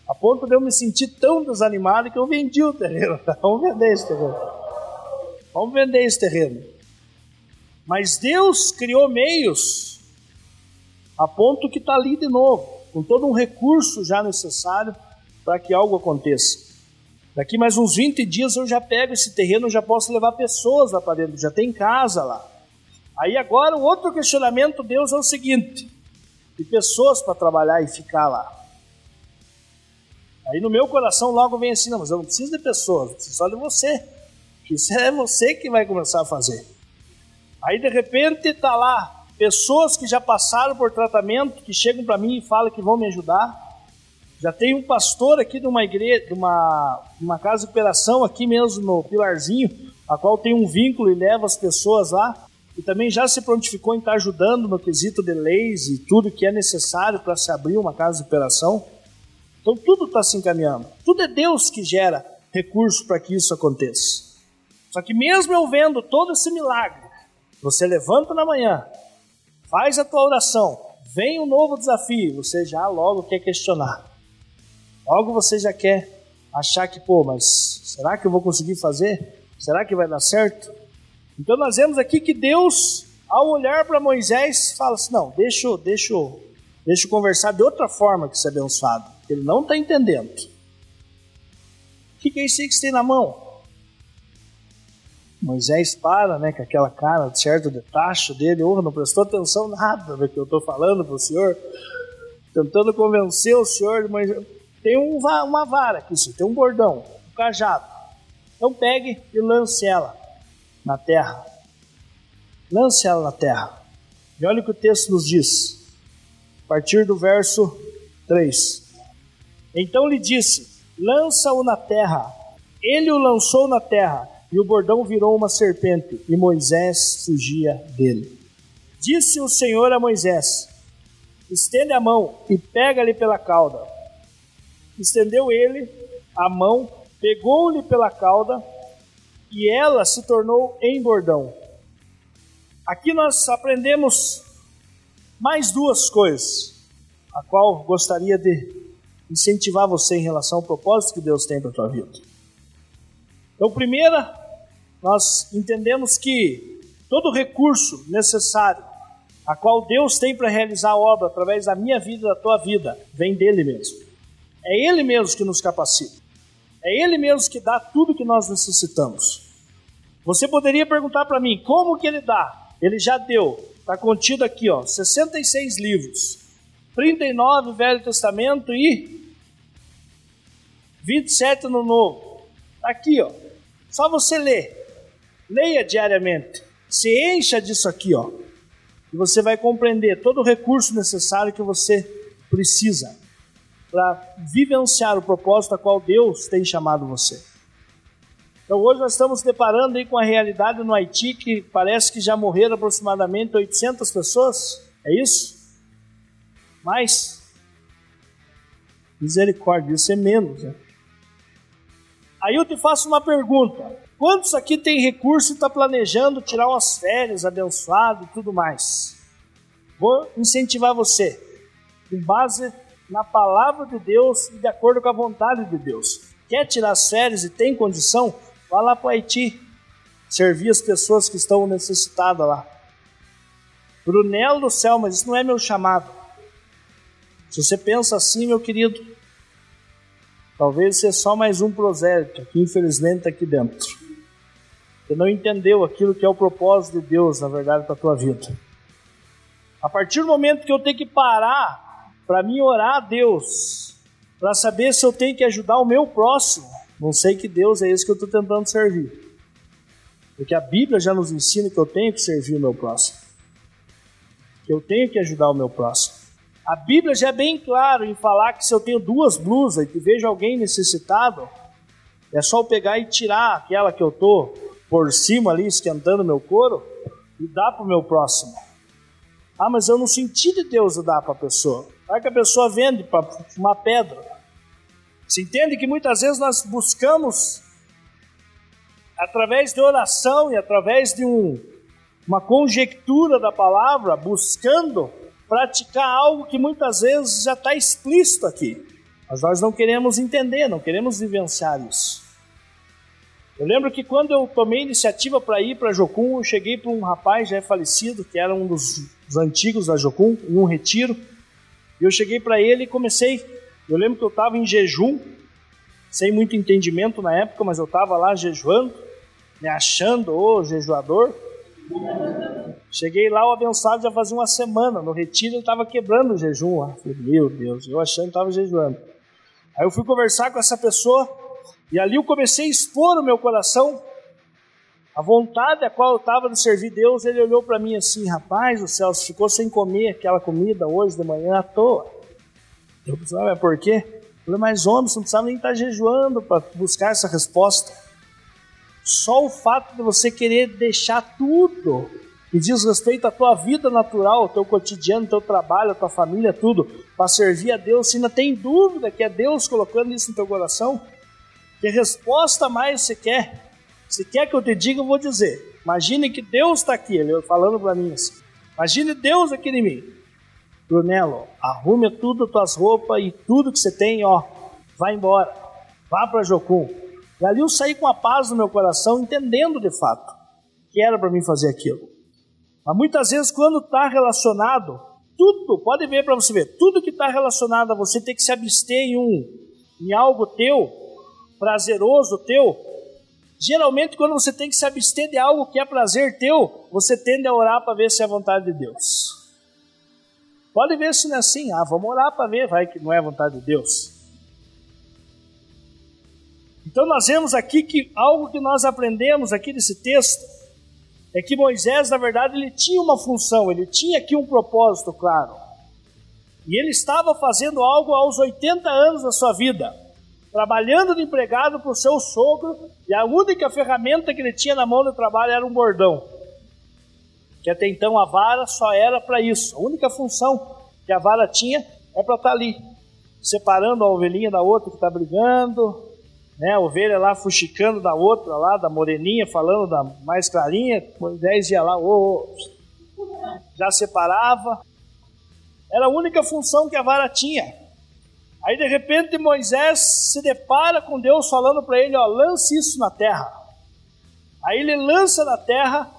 Speaker 1: A ponto de eu me sentir tão desanimado que eu vendi o terreno. vamos vender esse terreno. Vamos vender esse terreno. Mas Deus criou meios a ponto que está ali de novo, com todo um recurso já necessário para que algo aconteça. Daqui mais uns 20 dias eu já pego esse terreno, já posso levar pessoas lá para dentro, já tem casa lá. Aí agora o outro questionamento Deus é o seguinte: de pessoas para trabalhar e ficar lá. Aí no meu coração logo vem assim, não, mas eu não preciso de pessoas, eu preciso só de você. Isso é você que vai começar a fazer. Aí de repente tá lá pessoas que já passaram por tratamento, que chegam para mim e falam que vão me ajudar. Já tem um pastor aqui de uma igreja, de uma, uma casa de operação aqui mesmo no Pilarzinho, a qual tem um vínculo e leva as pessoas lá. E também já se prontificou em estar ajudando no quesito de leis e tudo que é necessário para se abrir uma casa de operação. Então tudo está se encaminhando. Tudo é Deus que gera recursos para que isso aconteça. Só que mesmo eu vendo todo esse milagre, você levanta na manhã, faz a tua oração, vem um novo desafio, você já logo quer questionar. Logo você já quer achar que, pô, mas será que eu vou conseguir fazer? Será que vai dar certo? Então nós vemos aqui que Deus, ao olhar para Moisés, fala assim: não, deixa, deixa, deixa eu conversar de outra forma que ser abençoado. Ele não está entendendo. O que, que é isso aí que você tem na mão? Moisés para, né, com aquela cara de certo de tacho dele, oh, não prestou atenção nada do que eu estou falando para o senhor, tentando convencer o senhor Moisés tem um, uma vara aqui, tem um bordão, um cajado. Então pegue e lance ela na terra. Lance ela na terra. E olha o que o texto nos diz. A partir do verso 3. Então lhe disse: Lança-o na terra. Ele o lançou na terra, e o bordão virou uma serpente, e Moisés fugia dele. Disse o Senhor a Moisés: Estende a mão e pega-lhe pela cauda estendeu ele a mão, pegou-lhe pela cauda e ela se tornou em bordão. Aqui nós aprendemos mais duas coisas, a qual gostaria de incentivar você em relação ao propósito que Deus tem para a tua vida. Então, primeira, nós entendemos que todo recurso necessário a qual Deus tem para realizar a obra através da minha vida e da tua vida vem dele mesmo. É Ele mesmo que nos capacita. É Ele mesmo que dá tudo que nós necessitamos. Você poderia perguntar para mim, como que Ele dá? Ele já deu. Está contido aqui, ó, 66 livros. 39 Velho Testamento e 27 no Novo. Está aqui, ó. Só você ler. Leia diariamente. Se encha disso aqui, ó. E você vai compreender todo o recurso necessário que você precisa para vivenciar o propósito a qual Deus tem chamado você. Então hoje nós estamos deparando aí com a realidade no Haiti que parece que já morreram aproximadamente 800 pessoas. É isso? Mais? Misericórdia, isso é menos. Né? Aí eu te faço uma pergunta: quantos aqui tem recurso e está planejando tirar umas férias abençoado e tudo mais? Vou incentivar você, com base na palavra de Deus e de acordo com a vontade de Deus. Quer tirar as férias e tem condição? Vá lá para o Haiti, servir as pessoas que estão necessitadas lá. Brunelo do céu, mas isso não é meu chamado. Se você pensa assim, meu querido, talvez seja só mais um prosélito que infelizmente está aqui dentro. Não entendeu aquilo que é o propósito de Deus, na verdade, para a tua vida. A partir do momento que eu tenho que parar para mim orar a Deus, para saber se eu tenho que ajudar o meu próximo, não sei que Deus é esse que eu estou tentando servir. Porque a Bíblia já nos ensina que eu tenho que servir o meu próximo. Que eu tenho que ajudar o meu próximo. A Bíblia já é bem claro em falar que se eu tenho duas blusas e que vejo alguém necessitado, é só eu pegar e tirar aquela que eu tô por cima ali esquentando meu couro e dar para o meu próximo. Ah, mas eu não senti de Deus dar para a pessoa. Vai que a pessoa vende para uma pedra. Se entende que muitas vezes nós buscamos através de oração e através de um, uma conjectura da palavra, buscando praticar algo que muitas vezes já está explícito aqui. Mas nós não queremos entender, não queremos vivenciar isso. Eu lembro que quando eu tomei iniciativa para ir para Jocum, eu cheguei para um rapaz já falecido, que era um dos, dos antigos da Jocum, em um retiro. E eu cheguei para ele e comecei. Eu lembro que eu estava em jejum, sem muito entendimento na época, mas eu estava lá jejuando, me achando o jejuador. Cheguei lá, o abençoado já fazia uma semana. No retiro ele estava quebrando o jejum. Eu falei, meu Deus, eu achando que estava jejuando. Aí eu fui conversar com essa pessoa e ali eu comecei a expor o meu coração, a vontade a qual eu estava de servir Deus. Ele olhou para mim assim, rapaz, o Celso ficou sem comer aquela comida hoje de manhã à toa. Eu falei, mas por quê? Eu falei, mas homem, você não precisava nem estar tá jejuando para buscar essa resposta. Só o fato de você querer deixar tudo que diz respeito à tua vida natural, ao teu cotidiano, ao teu trabalho, à tua família, tudo, para servir a Deus, se ainda tem dúvida que é Deus colocando isso no teu coração, que resposta mais você quer? Se quer que eu te diga, eu vou dizer. Imagine que Deus está aqui, ele falando para mim assim. Imagine Deus aqui em mim. Brunello, arrume tudo, tuas roupas e tudo que você tem, ó, vai embora. Vá para Jocum. E ali eu saí com a paz no meu coração, entendendo de fato que era para mim fazer aquilo. Mas muitas vezes, quando está relacionado, tudo, pode ver para você ver, tudo que está relacionado a você ter que se abster em um, em algo teu, prazeroso teu. Geralmente, quando você tem que se abster de algo que é prazer teu, você tende a orar para ver se é a vontade de Deus. Pode ver se não é assim. Ah, vamos orar para ver, vai que não é a vontade de Deus. Então, nós vemos aqui que algo que nós aprendemos aqui nesse texto é que Moisés, na verdade, ele tinha uma função, ele tinha aqui um propósito claro. E ele estava fazendo algo aos 80 anos da sua vida, trabalhando de empregado para o seu sogro, e a única ferramenta que ele tinha na mão de trabalho era um bordão. Que até então a vara só era para isso. A única função que a vara tinha é para estar tá ali, separando a ovelhinha da outra que está brigando, né, a ovelha lá fuxicando da outra lá, da moreninha, falando da mais clarinha, Moisés ia lá, oh, já separava. Era a única função que a vara tinha. Aí de repente Moisés se depara com Deus falando para ele, ó, lance isso na terra. Aí ele lança na terra,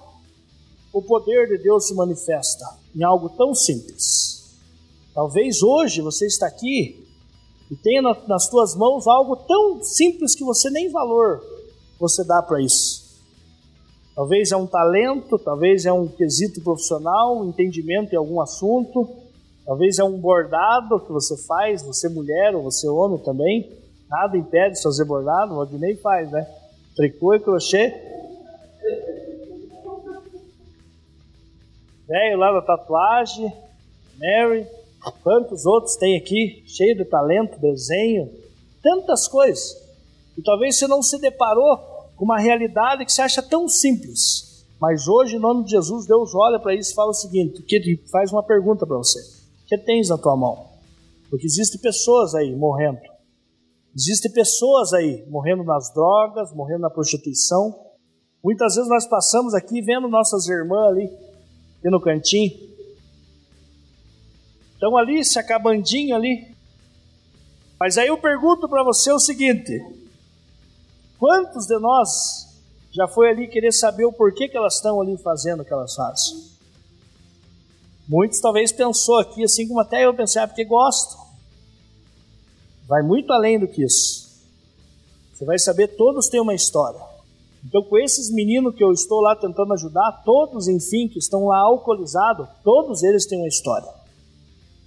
Speaker 1: o poder de Deus se manifesta em algo tão simples. Talvez hoje você está aqui e tenha nas tuas mãos algo tão simples que você nem valor você dá para isso. Talvez é um talento, talvez é um quesito profissional, um entendimento em algum assunto, talvez é um bordado que você faz, você mulher ou você homem também. Nada impede de fazer bordado, o Odinei faz, né? Tricô e crochê. Velho lá da tatuagem, Mary, Quantos outros tem aqui, cheio de talento, desenho, tantas coisas. E talvez você não se deparou com uma realidade que se acha tão simples. Mas hoje, em nome de Jesus, Deus olha para isso e fala o seguinte: que faz uma pergunta para você: que tens na tua mão? Porque existem pessoas aí morrendo. Existem pessoas aí morrendo nas drogas, morrendo na prostituição. Muitas vezes nós passamos aqui vendo nossas irmãs ali, ali no cantinho. Estão ali se acabandinho ali. Mas aí eu pergunto para você o seguinte: quantos de nós já foi ali querer saber o porquê que elas estão ali fazendo o que elas fazem? Muitos talvez pensou aqui, assim como até eu pensei, ah, porque gosto. Vai muito além do que isso. Você vai saber, todos têm uma história. Então, com esses meninos que eu estou lá tentando ajudar, todos, enfim, que estão lá alcoolizados, todos eles têm uma história.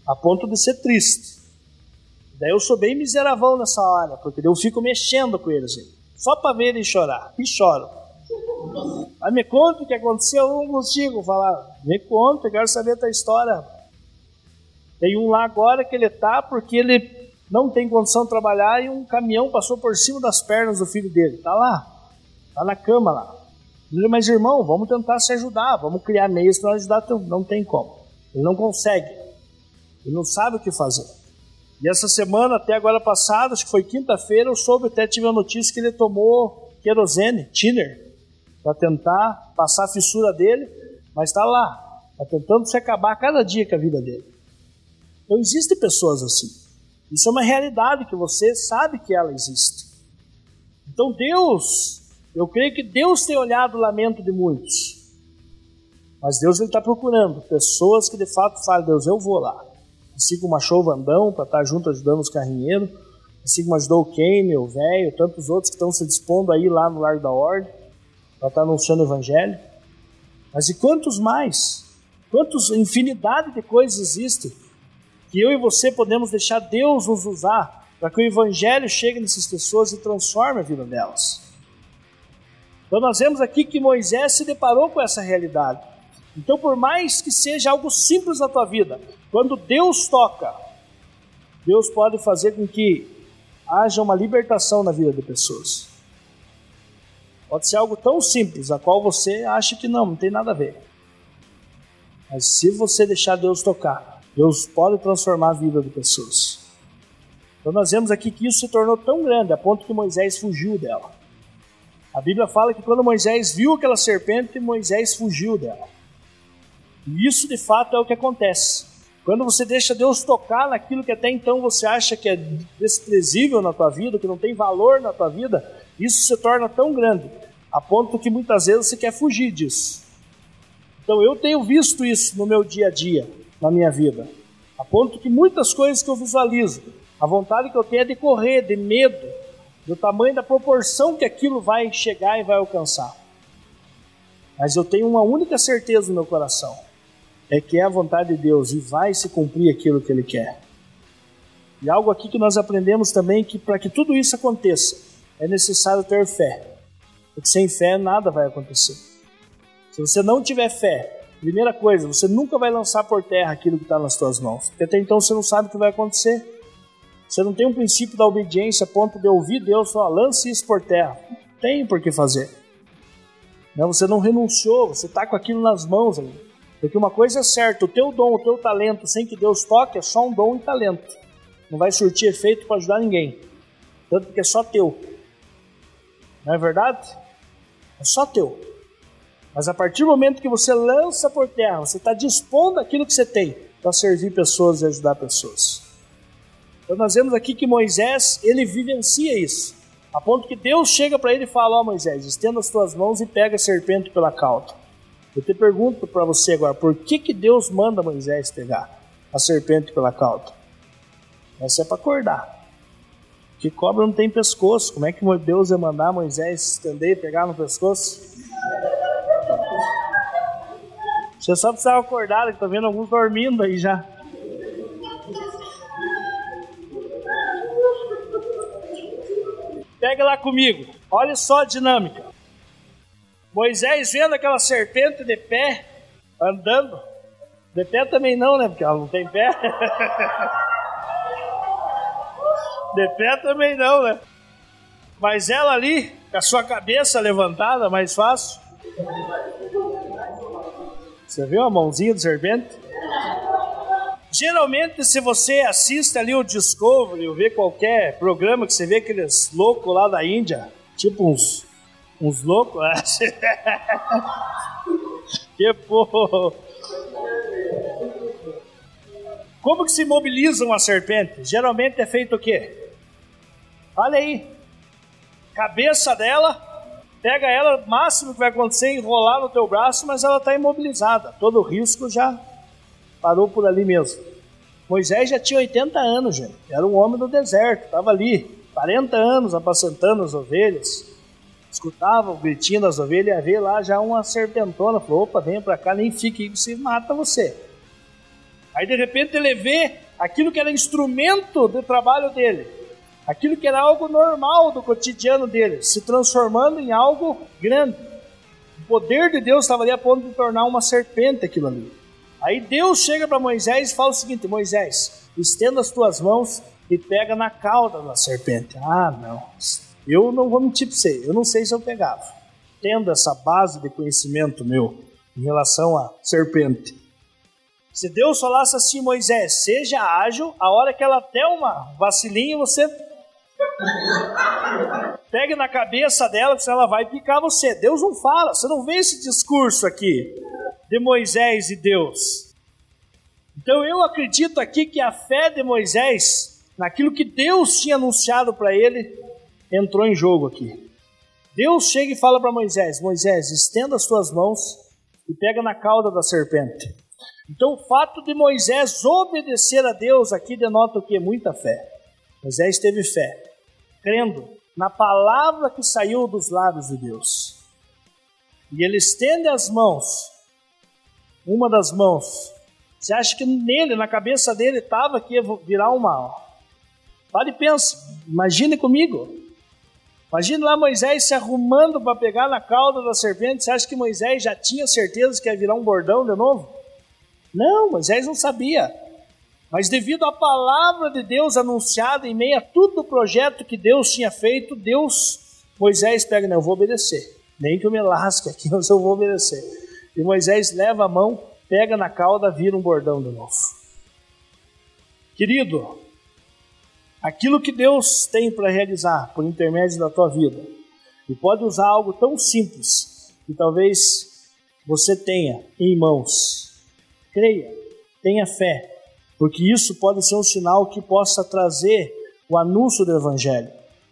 Speaker 1: A ponto de ser triste. Daí eu sou bem miserável nessa hora, porque eu fico mexendo com eles, só para ver eles chorar. E choro. Aí me conta o que aconteceu contigo. Falar, me conta, quero saber a tua história. Tem um lá agora que ele tá porque ele não tem condição de trabalhar e um caminhão passou por cima das pernas do filho dele. Tá lá, tá na cama lá. Ele, mas irmão, vamos tentar se ajudar, vamos criar meios para ajudar. Não tem como. Ele não consegue. Ele não sabe o que fazer. E essa semana, até agora passada, acho que foi quinta-feira, eu soube, até tive a notícia que ele tomou querosene, thinner, para tentar passar a fissura dele, mas está lá, está tentando se acabar cada dia com a vida dele. Então existem pessoas assim. Isso é uma realidade que você sabe que ela existe. Então Deus, eu creio que Deus tem olhado o lamento de muitos. Mas Deus está procurando pessoas que de fato falam, Deus, eu vou lá. Assim como achou o Vandão para estar junto ajudando os carrinheiros, assim como ajudou o Kane, o velho, tantos outros que estão se dispondo aí lá no Largo da Ordem para estar anunciando o Evangelho. Mas e quantos mais? Quantos infinidade de coisas existem que eu e você podemos deixar Deus nos usar para que o Evangelho chegue nessas pessoas e transforme a vida delas. Então nós vemos aqui que Moisés se deparou com essa realidade. Então, por mais que seja algo simples na tua vida, quando Deus toca, Deus pode fazer com que haja uma libertação na vida de pessoas. Pode ser algo tão simples, a qual você acha que não, não tem nada a ver. Mas se você deixar Deus tocar, Deus pode transformar a vida de pessoas. Então nós vemos aqui que isso se tornou tão grande a ponto que Moisés fugiu dela. A Bíblia fala que quando Moisés viu aquela serpente, Moisés fugiu dela. E isso de fato é o que acontece. Quando você deixa Deus tocar naquilo que até então você acha que é desprezível na tua vida, que não tem valor na tua vida, isso se torna tão grande, a ponto que muitas vezes você quer fugir disso. Então eu tenho visto isso no meu dia a dia na minha vida. A ponto que muitas coisas que eu visualizo, a vontade que eu tenho é de correr, de medo, do tamanho da proporção que aquilo vai chegar e vai alcançar. Mas eu tenho uma única certeza no meu coração: é que é a vontade de Deus e vai se cumprir aquilo que Ele quer. E algo aqui que nós aprendemos também que para que tudo isso aconteça é necessário ter fé. Porque sem fé nada vai acontecer. Se você não tiver fé, Primeira coisa, você nunca vai lançar por terra aquilo que está nas suas mãos, porque até então você não sabe o que vai acontecer. Você não tem um princípio da obediência a ponto de ouvir Deus falar, lance isso por terra. Tem por que fazer. Não, você não renunciou, você está com aquilo nas mãos ali. Porque uma coisa é certa, o teu dom, o teu talento, sem que Deus toque, é só um dom e talento. Não vai surtir efeito para ajudar ninguém. Tanto que é só teu. Não é verdade? É só teu. Mas a partir do momento que você lança por terra, você está dispondo aquilo que você tem para servir pessoas e ajudar pessoas. Então nós vemos aqui que Moisés, ele vivencia isso. A ponto que Deus chega para ele e fala, ó oh, Moisés, estenda as tuas mãos e pega a serpente pela cauda. Eu te pergunto para você agora, por que, que Deus manda Moisés pegar a serpente pela cauda? Essa é para acordar. Que cobra não tem pescoço. Como é que Deus ia mandar Moisés estender e pegar no pescoço? Você só precisava acordar, que tô vendo alguns dormindo aí já. Pega lá comigo. Olha só a dinâmica. Moisés vendo aquela serpente de pé, andando. De pé também não, né? Porque ela não tem pé. de pé também não, né? Mas ela ali, com a sua cabeça levantada, mais fácil. Você viu a mãozinha do serpente? Geralmente, se você assiste ali o Discovery ou vê qualquer programa que você vê aqueles loucos lá da Índia, tipo uns, uns loucos. que porra! Como que se mobiliza uma serpente? Geralmente é feito o quê? Olha aí. Cabeça dela, pega ela, o máximo que vai acontecer é enrolar no teu braço, mas ela está imobilizada. Todo o risco já parou por ali mesmo. Moisés já tinha 80 anos, gente. Era um homem do deserto, estava ali, 40 anos apacentando as ovelhas. Escutava o gritinho das ovelhas e havia lá já uma serpentona. Falou: opa, vem para cá, nem fique aí, se mata você. Aí de repente ele vê aquilo que era instrumento do trabalho dele, aquilo que era algo normal do cotidiano dele, se transformando em algo grande. O poder de Deus estava ali a ponto de tornar uma serpente aquilo ali. Aí Deus chega para Moisés e fala o seguinte: Moisés, estenda as tuas mãos e pega na cauda da serpente. Ah, não, eu não vou mentir para você, eu não sei se eu pegava. Tendo essa base de conhecimento meu em relação à serpente. Se Deus falasse assim, Moisés, seja ágil, a hora que ela der uma vacilinha, você pegue na cabeça dela, porque ela vai picar você. Deus não fala, você não vê esse discurso aqui de Moisés e Deus. Então eu acredito aqui que a fé de Moisés, naquilo que Deus tinha anunciado para ele, entrou em jogo aqui. Deus chega e fala para Moisés: Moisés, estenda as tuas mãos e pega na cauda da serpente. Então, o fato de Moisés obedecer a Deus aqui denota o que? Muita fé. Moisés teve fé, crendo na palavra que saiu dos lábios de Deus. E ele estende as mãos, uma das mãos. Você acha que nele, na cabeça dele, estava que ia virar uma. Para e pensa, imagine comigo. Imagine lá Moisés se arrumando para pegar na cauda da serpente. Você acha que Moisés já tinha certeza que ia virar um bordão de novo? Não, Moisés não sabia. Mas devido à palavra de Deus anunciada em meio a tudo o projeto que Deus tinha feito, Deus, Moisés pega, não, eu vou obedecer. Nem que eu me lasque aqui, mas eu vou obedecer. E Moisés leva a mão, pega na cauda, vira um bordão de novo. Querido, aquilo que Deus tem para realizar por intermédio da tua vida, e pode usar algo tão simples que talvez você tenha em mãos creia, tenha fé, porque isso pode ser um sinal que possa trazer o anúncio do Evangelho,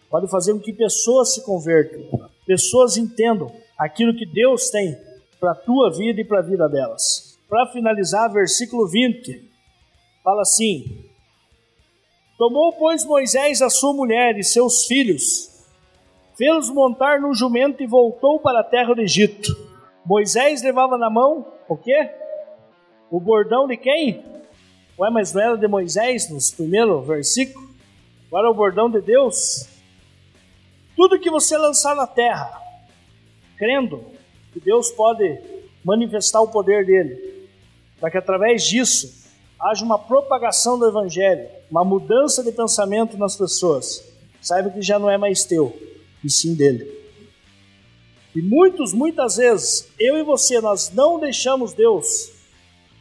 Speaker 1: pode fazer com que pessoas se convertam, pessoas entendam aquilo que Deus tem para a tua vida e para a vida delas. Para finalizar, versículo 20, fala assim: Tomou, pois, Moisés a sua mulher e seus filhos, fê-los montar num jumento e voltou para a terra do Egito. Moisés levava na mão o quê? O bordão de quem? Ué, mas não era de Moisés nos primeiros versículos? Agora é o bordão de Deus. Tudo que você lançar na terra, crendo que Deus pode manifestar o poder dele, para que através disso haja uma propagação do Evangelho, uma mudança de pensamento nas pessoas, saiba que já não é mais teu, e sim dele. E muitos, muitas vezes, eu e você, nós não deixamos Deus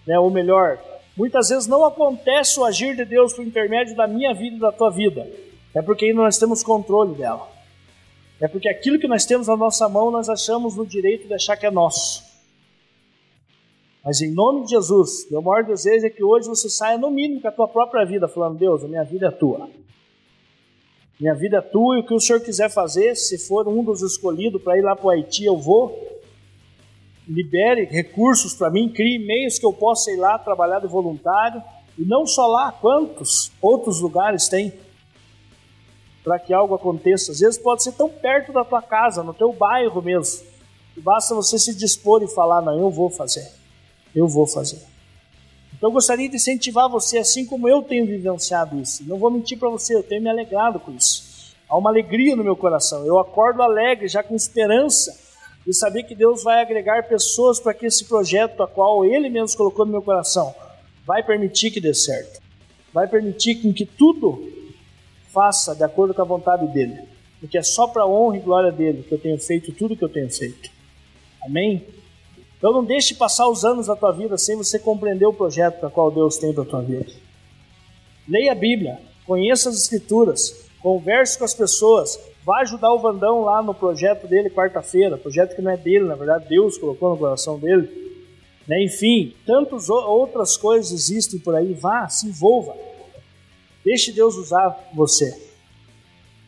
Speaker 1: né? Ou melhor, muitas vezes não acontece o agir de Deus por intermédio da minha vida e da tua vida. É porque ainda nós temos controle dela. É porque aquilo que nós temos na nossa mão nós achamos no direito de achar que é nosso. Mas em nome de Jesus, meu maior desejo é que hoje você saia no mínimo com a tua própria vida, falando: Deus, a minha vida é tua. Minha vida é tua e o que o Senhor quiser fazer, se for um dos escolhidos para ir lá para o Haiti, eu vou libere recursos para mim, crie meios que eu possa ir lá trabalhar de voluntário. E não só lá, quantos outros lugares tem para que algo aconteça. Às vezes pode ser tão perto da tua casa, no teu bairro mesmo. E basta você se dispor e falar: Não, eu vou fazer. Eu vou fazer. Então eu gostaria de incentivar você, assim como eu tenho vivenciado isso. Não vou mentir para você, eu tenho me alegrado com isso. Há uma alegria no meu coração. Eu acordo alegre, já com esperança e saber que Deus vai agregar pessoas para que esse projeto, a qual Ele mesmo colocou no meu coração, vai permitir que dê certo. Vai permitir que tudo faça de acordo com a vontade dele. porque é só para a honra e glória dele que eu tenho feito tudo que eu tenho feito. Amém? Então não deixe passar os anos da tua vida sem você compreender o projeto para qual Deus tem para a tua vida. Leia a Bíblia, conheça as Escrituras, converse com as pessoas, vá ajudar o Vandão lá no projeto dele quarta-feira, projeto que não é dele, na verdade Deus colocou no coração dele. Né? Enfim, tantas outras coisas existem por aí, vá, se envolva. Deixe Deus usar você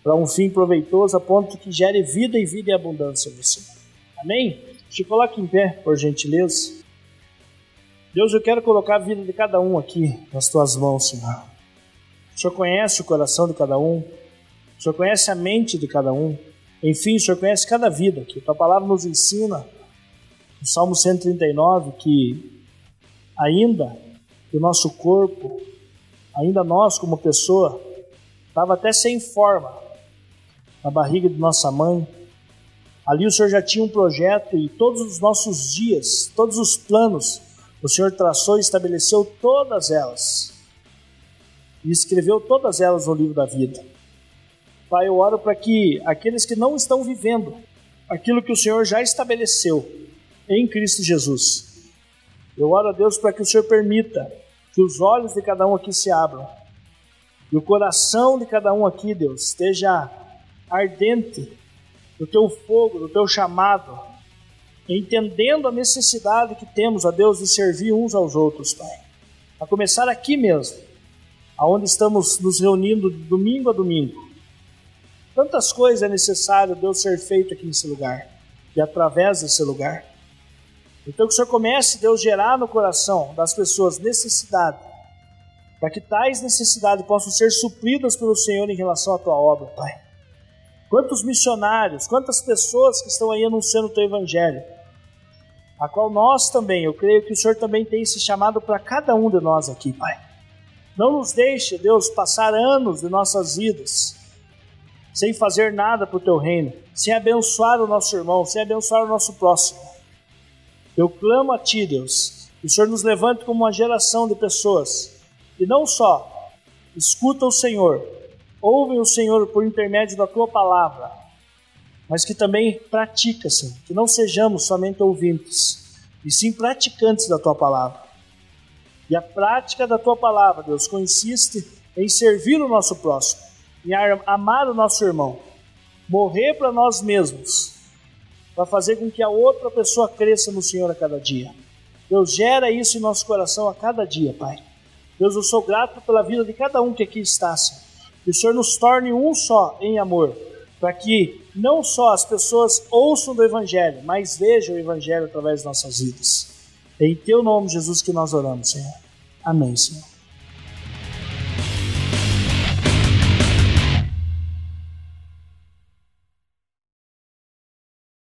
Speaker 1: para um fim proveitoso a ponto que gere vida e vida e abundância em você. Amém? Te coloque em pé, por gentileza. Deus, eu quero colocar a vida de cada um aqui nas tuas mãos, Senhor. O Senhor conhece o coração de cada um, o Senhor conhece a mente de cada um, enfim, o Senhor conhece cada vida. A tua palavra nos ensina, no Salmo 139, que ainda o nosso corpo, ainda nós como pessoa, estava até sem forma na barriga de nossa mãe, Ali o Senhor já tinha um projeto e todos os nossos dias, todos os planos, o Senhor traçou e estabeleceu todas elas. E escreveu todas elas no livro da vida. Pai, eu oro para que aqueles que não estão vivendo aquilo que o Senhor já estabeleceu em Cristo Jesus, eu oro a Deus para que o Senhor permita que os olhos de cada um aqui se abram e o coração de cada um aqui, Deus, esteja ardente do teu fogo, do teu chamado, entendendo a necessidade que temos, a Deus, de servir uns aos outros, Pai. A começar aqui mesmo, aonde estamos nos reunindo domingo a domingo. Tantas coisas é necessário, Deus, ser feito aqui nesse lugar e através desse lugar. Então que o Senhor comece, Deus, gerar no coração das pessoas necessidade, para que tais necessidades possam ser supridas pelo Senhor em relação à tua obra, Pai. Quantos missionários, quantas pessoas que estão aí anunciando o teu evangelho, a qual nós também, eu creio que o Senhor também tem esse chamado para cada um de nós aqui, Pai. Não nos deixe, Deus, passar anos de nossas vidas sem fazer nada para o teu reino, sem abençoar o nosso irmão, sem abençoar o nosso próximo. Eu clamo a ti, Deus, que o Senhor nos levante como uma geração de pessoas que não só escuta o Senhor, ouvem o Senhor por intermédio da tua palavra, mas que também pratica, Senhor, que não sejamos somente ouvintes, e sim praticantes da tua palavra. E a prática da tua palavra, Deus, consiste em servir o nosso próximo, em amar o nosso irmão, morrer para nós mesmos, para fazer com que a outra pessoa cresça no Senhor a cada dia. Deus gera isso em nosso coração a cada dia, Pai. Deus, eu sou grato pela vida de cada um que aqui está, Senhor que o Senhor nos torne um só em amor, para que não só as pessoas ouçam do Evangelho, mas vejam o Evangelho através de nossas vidas. É em Teu nome, Jesus, que nós oramos, Senhor. Amém, Senhor.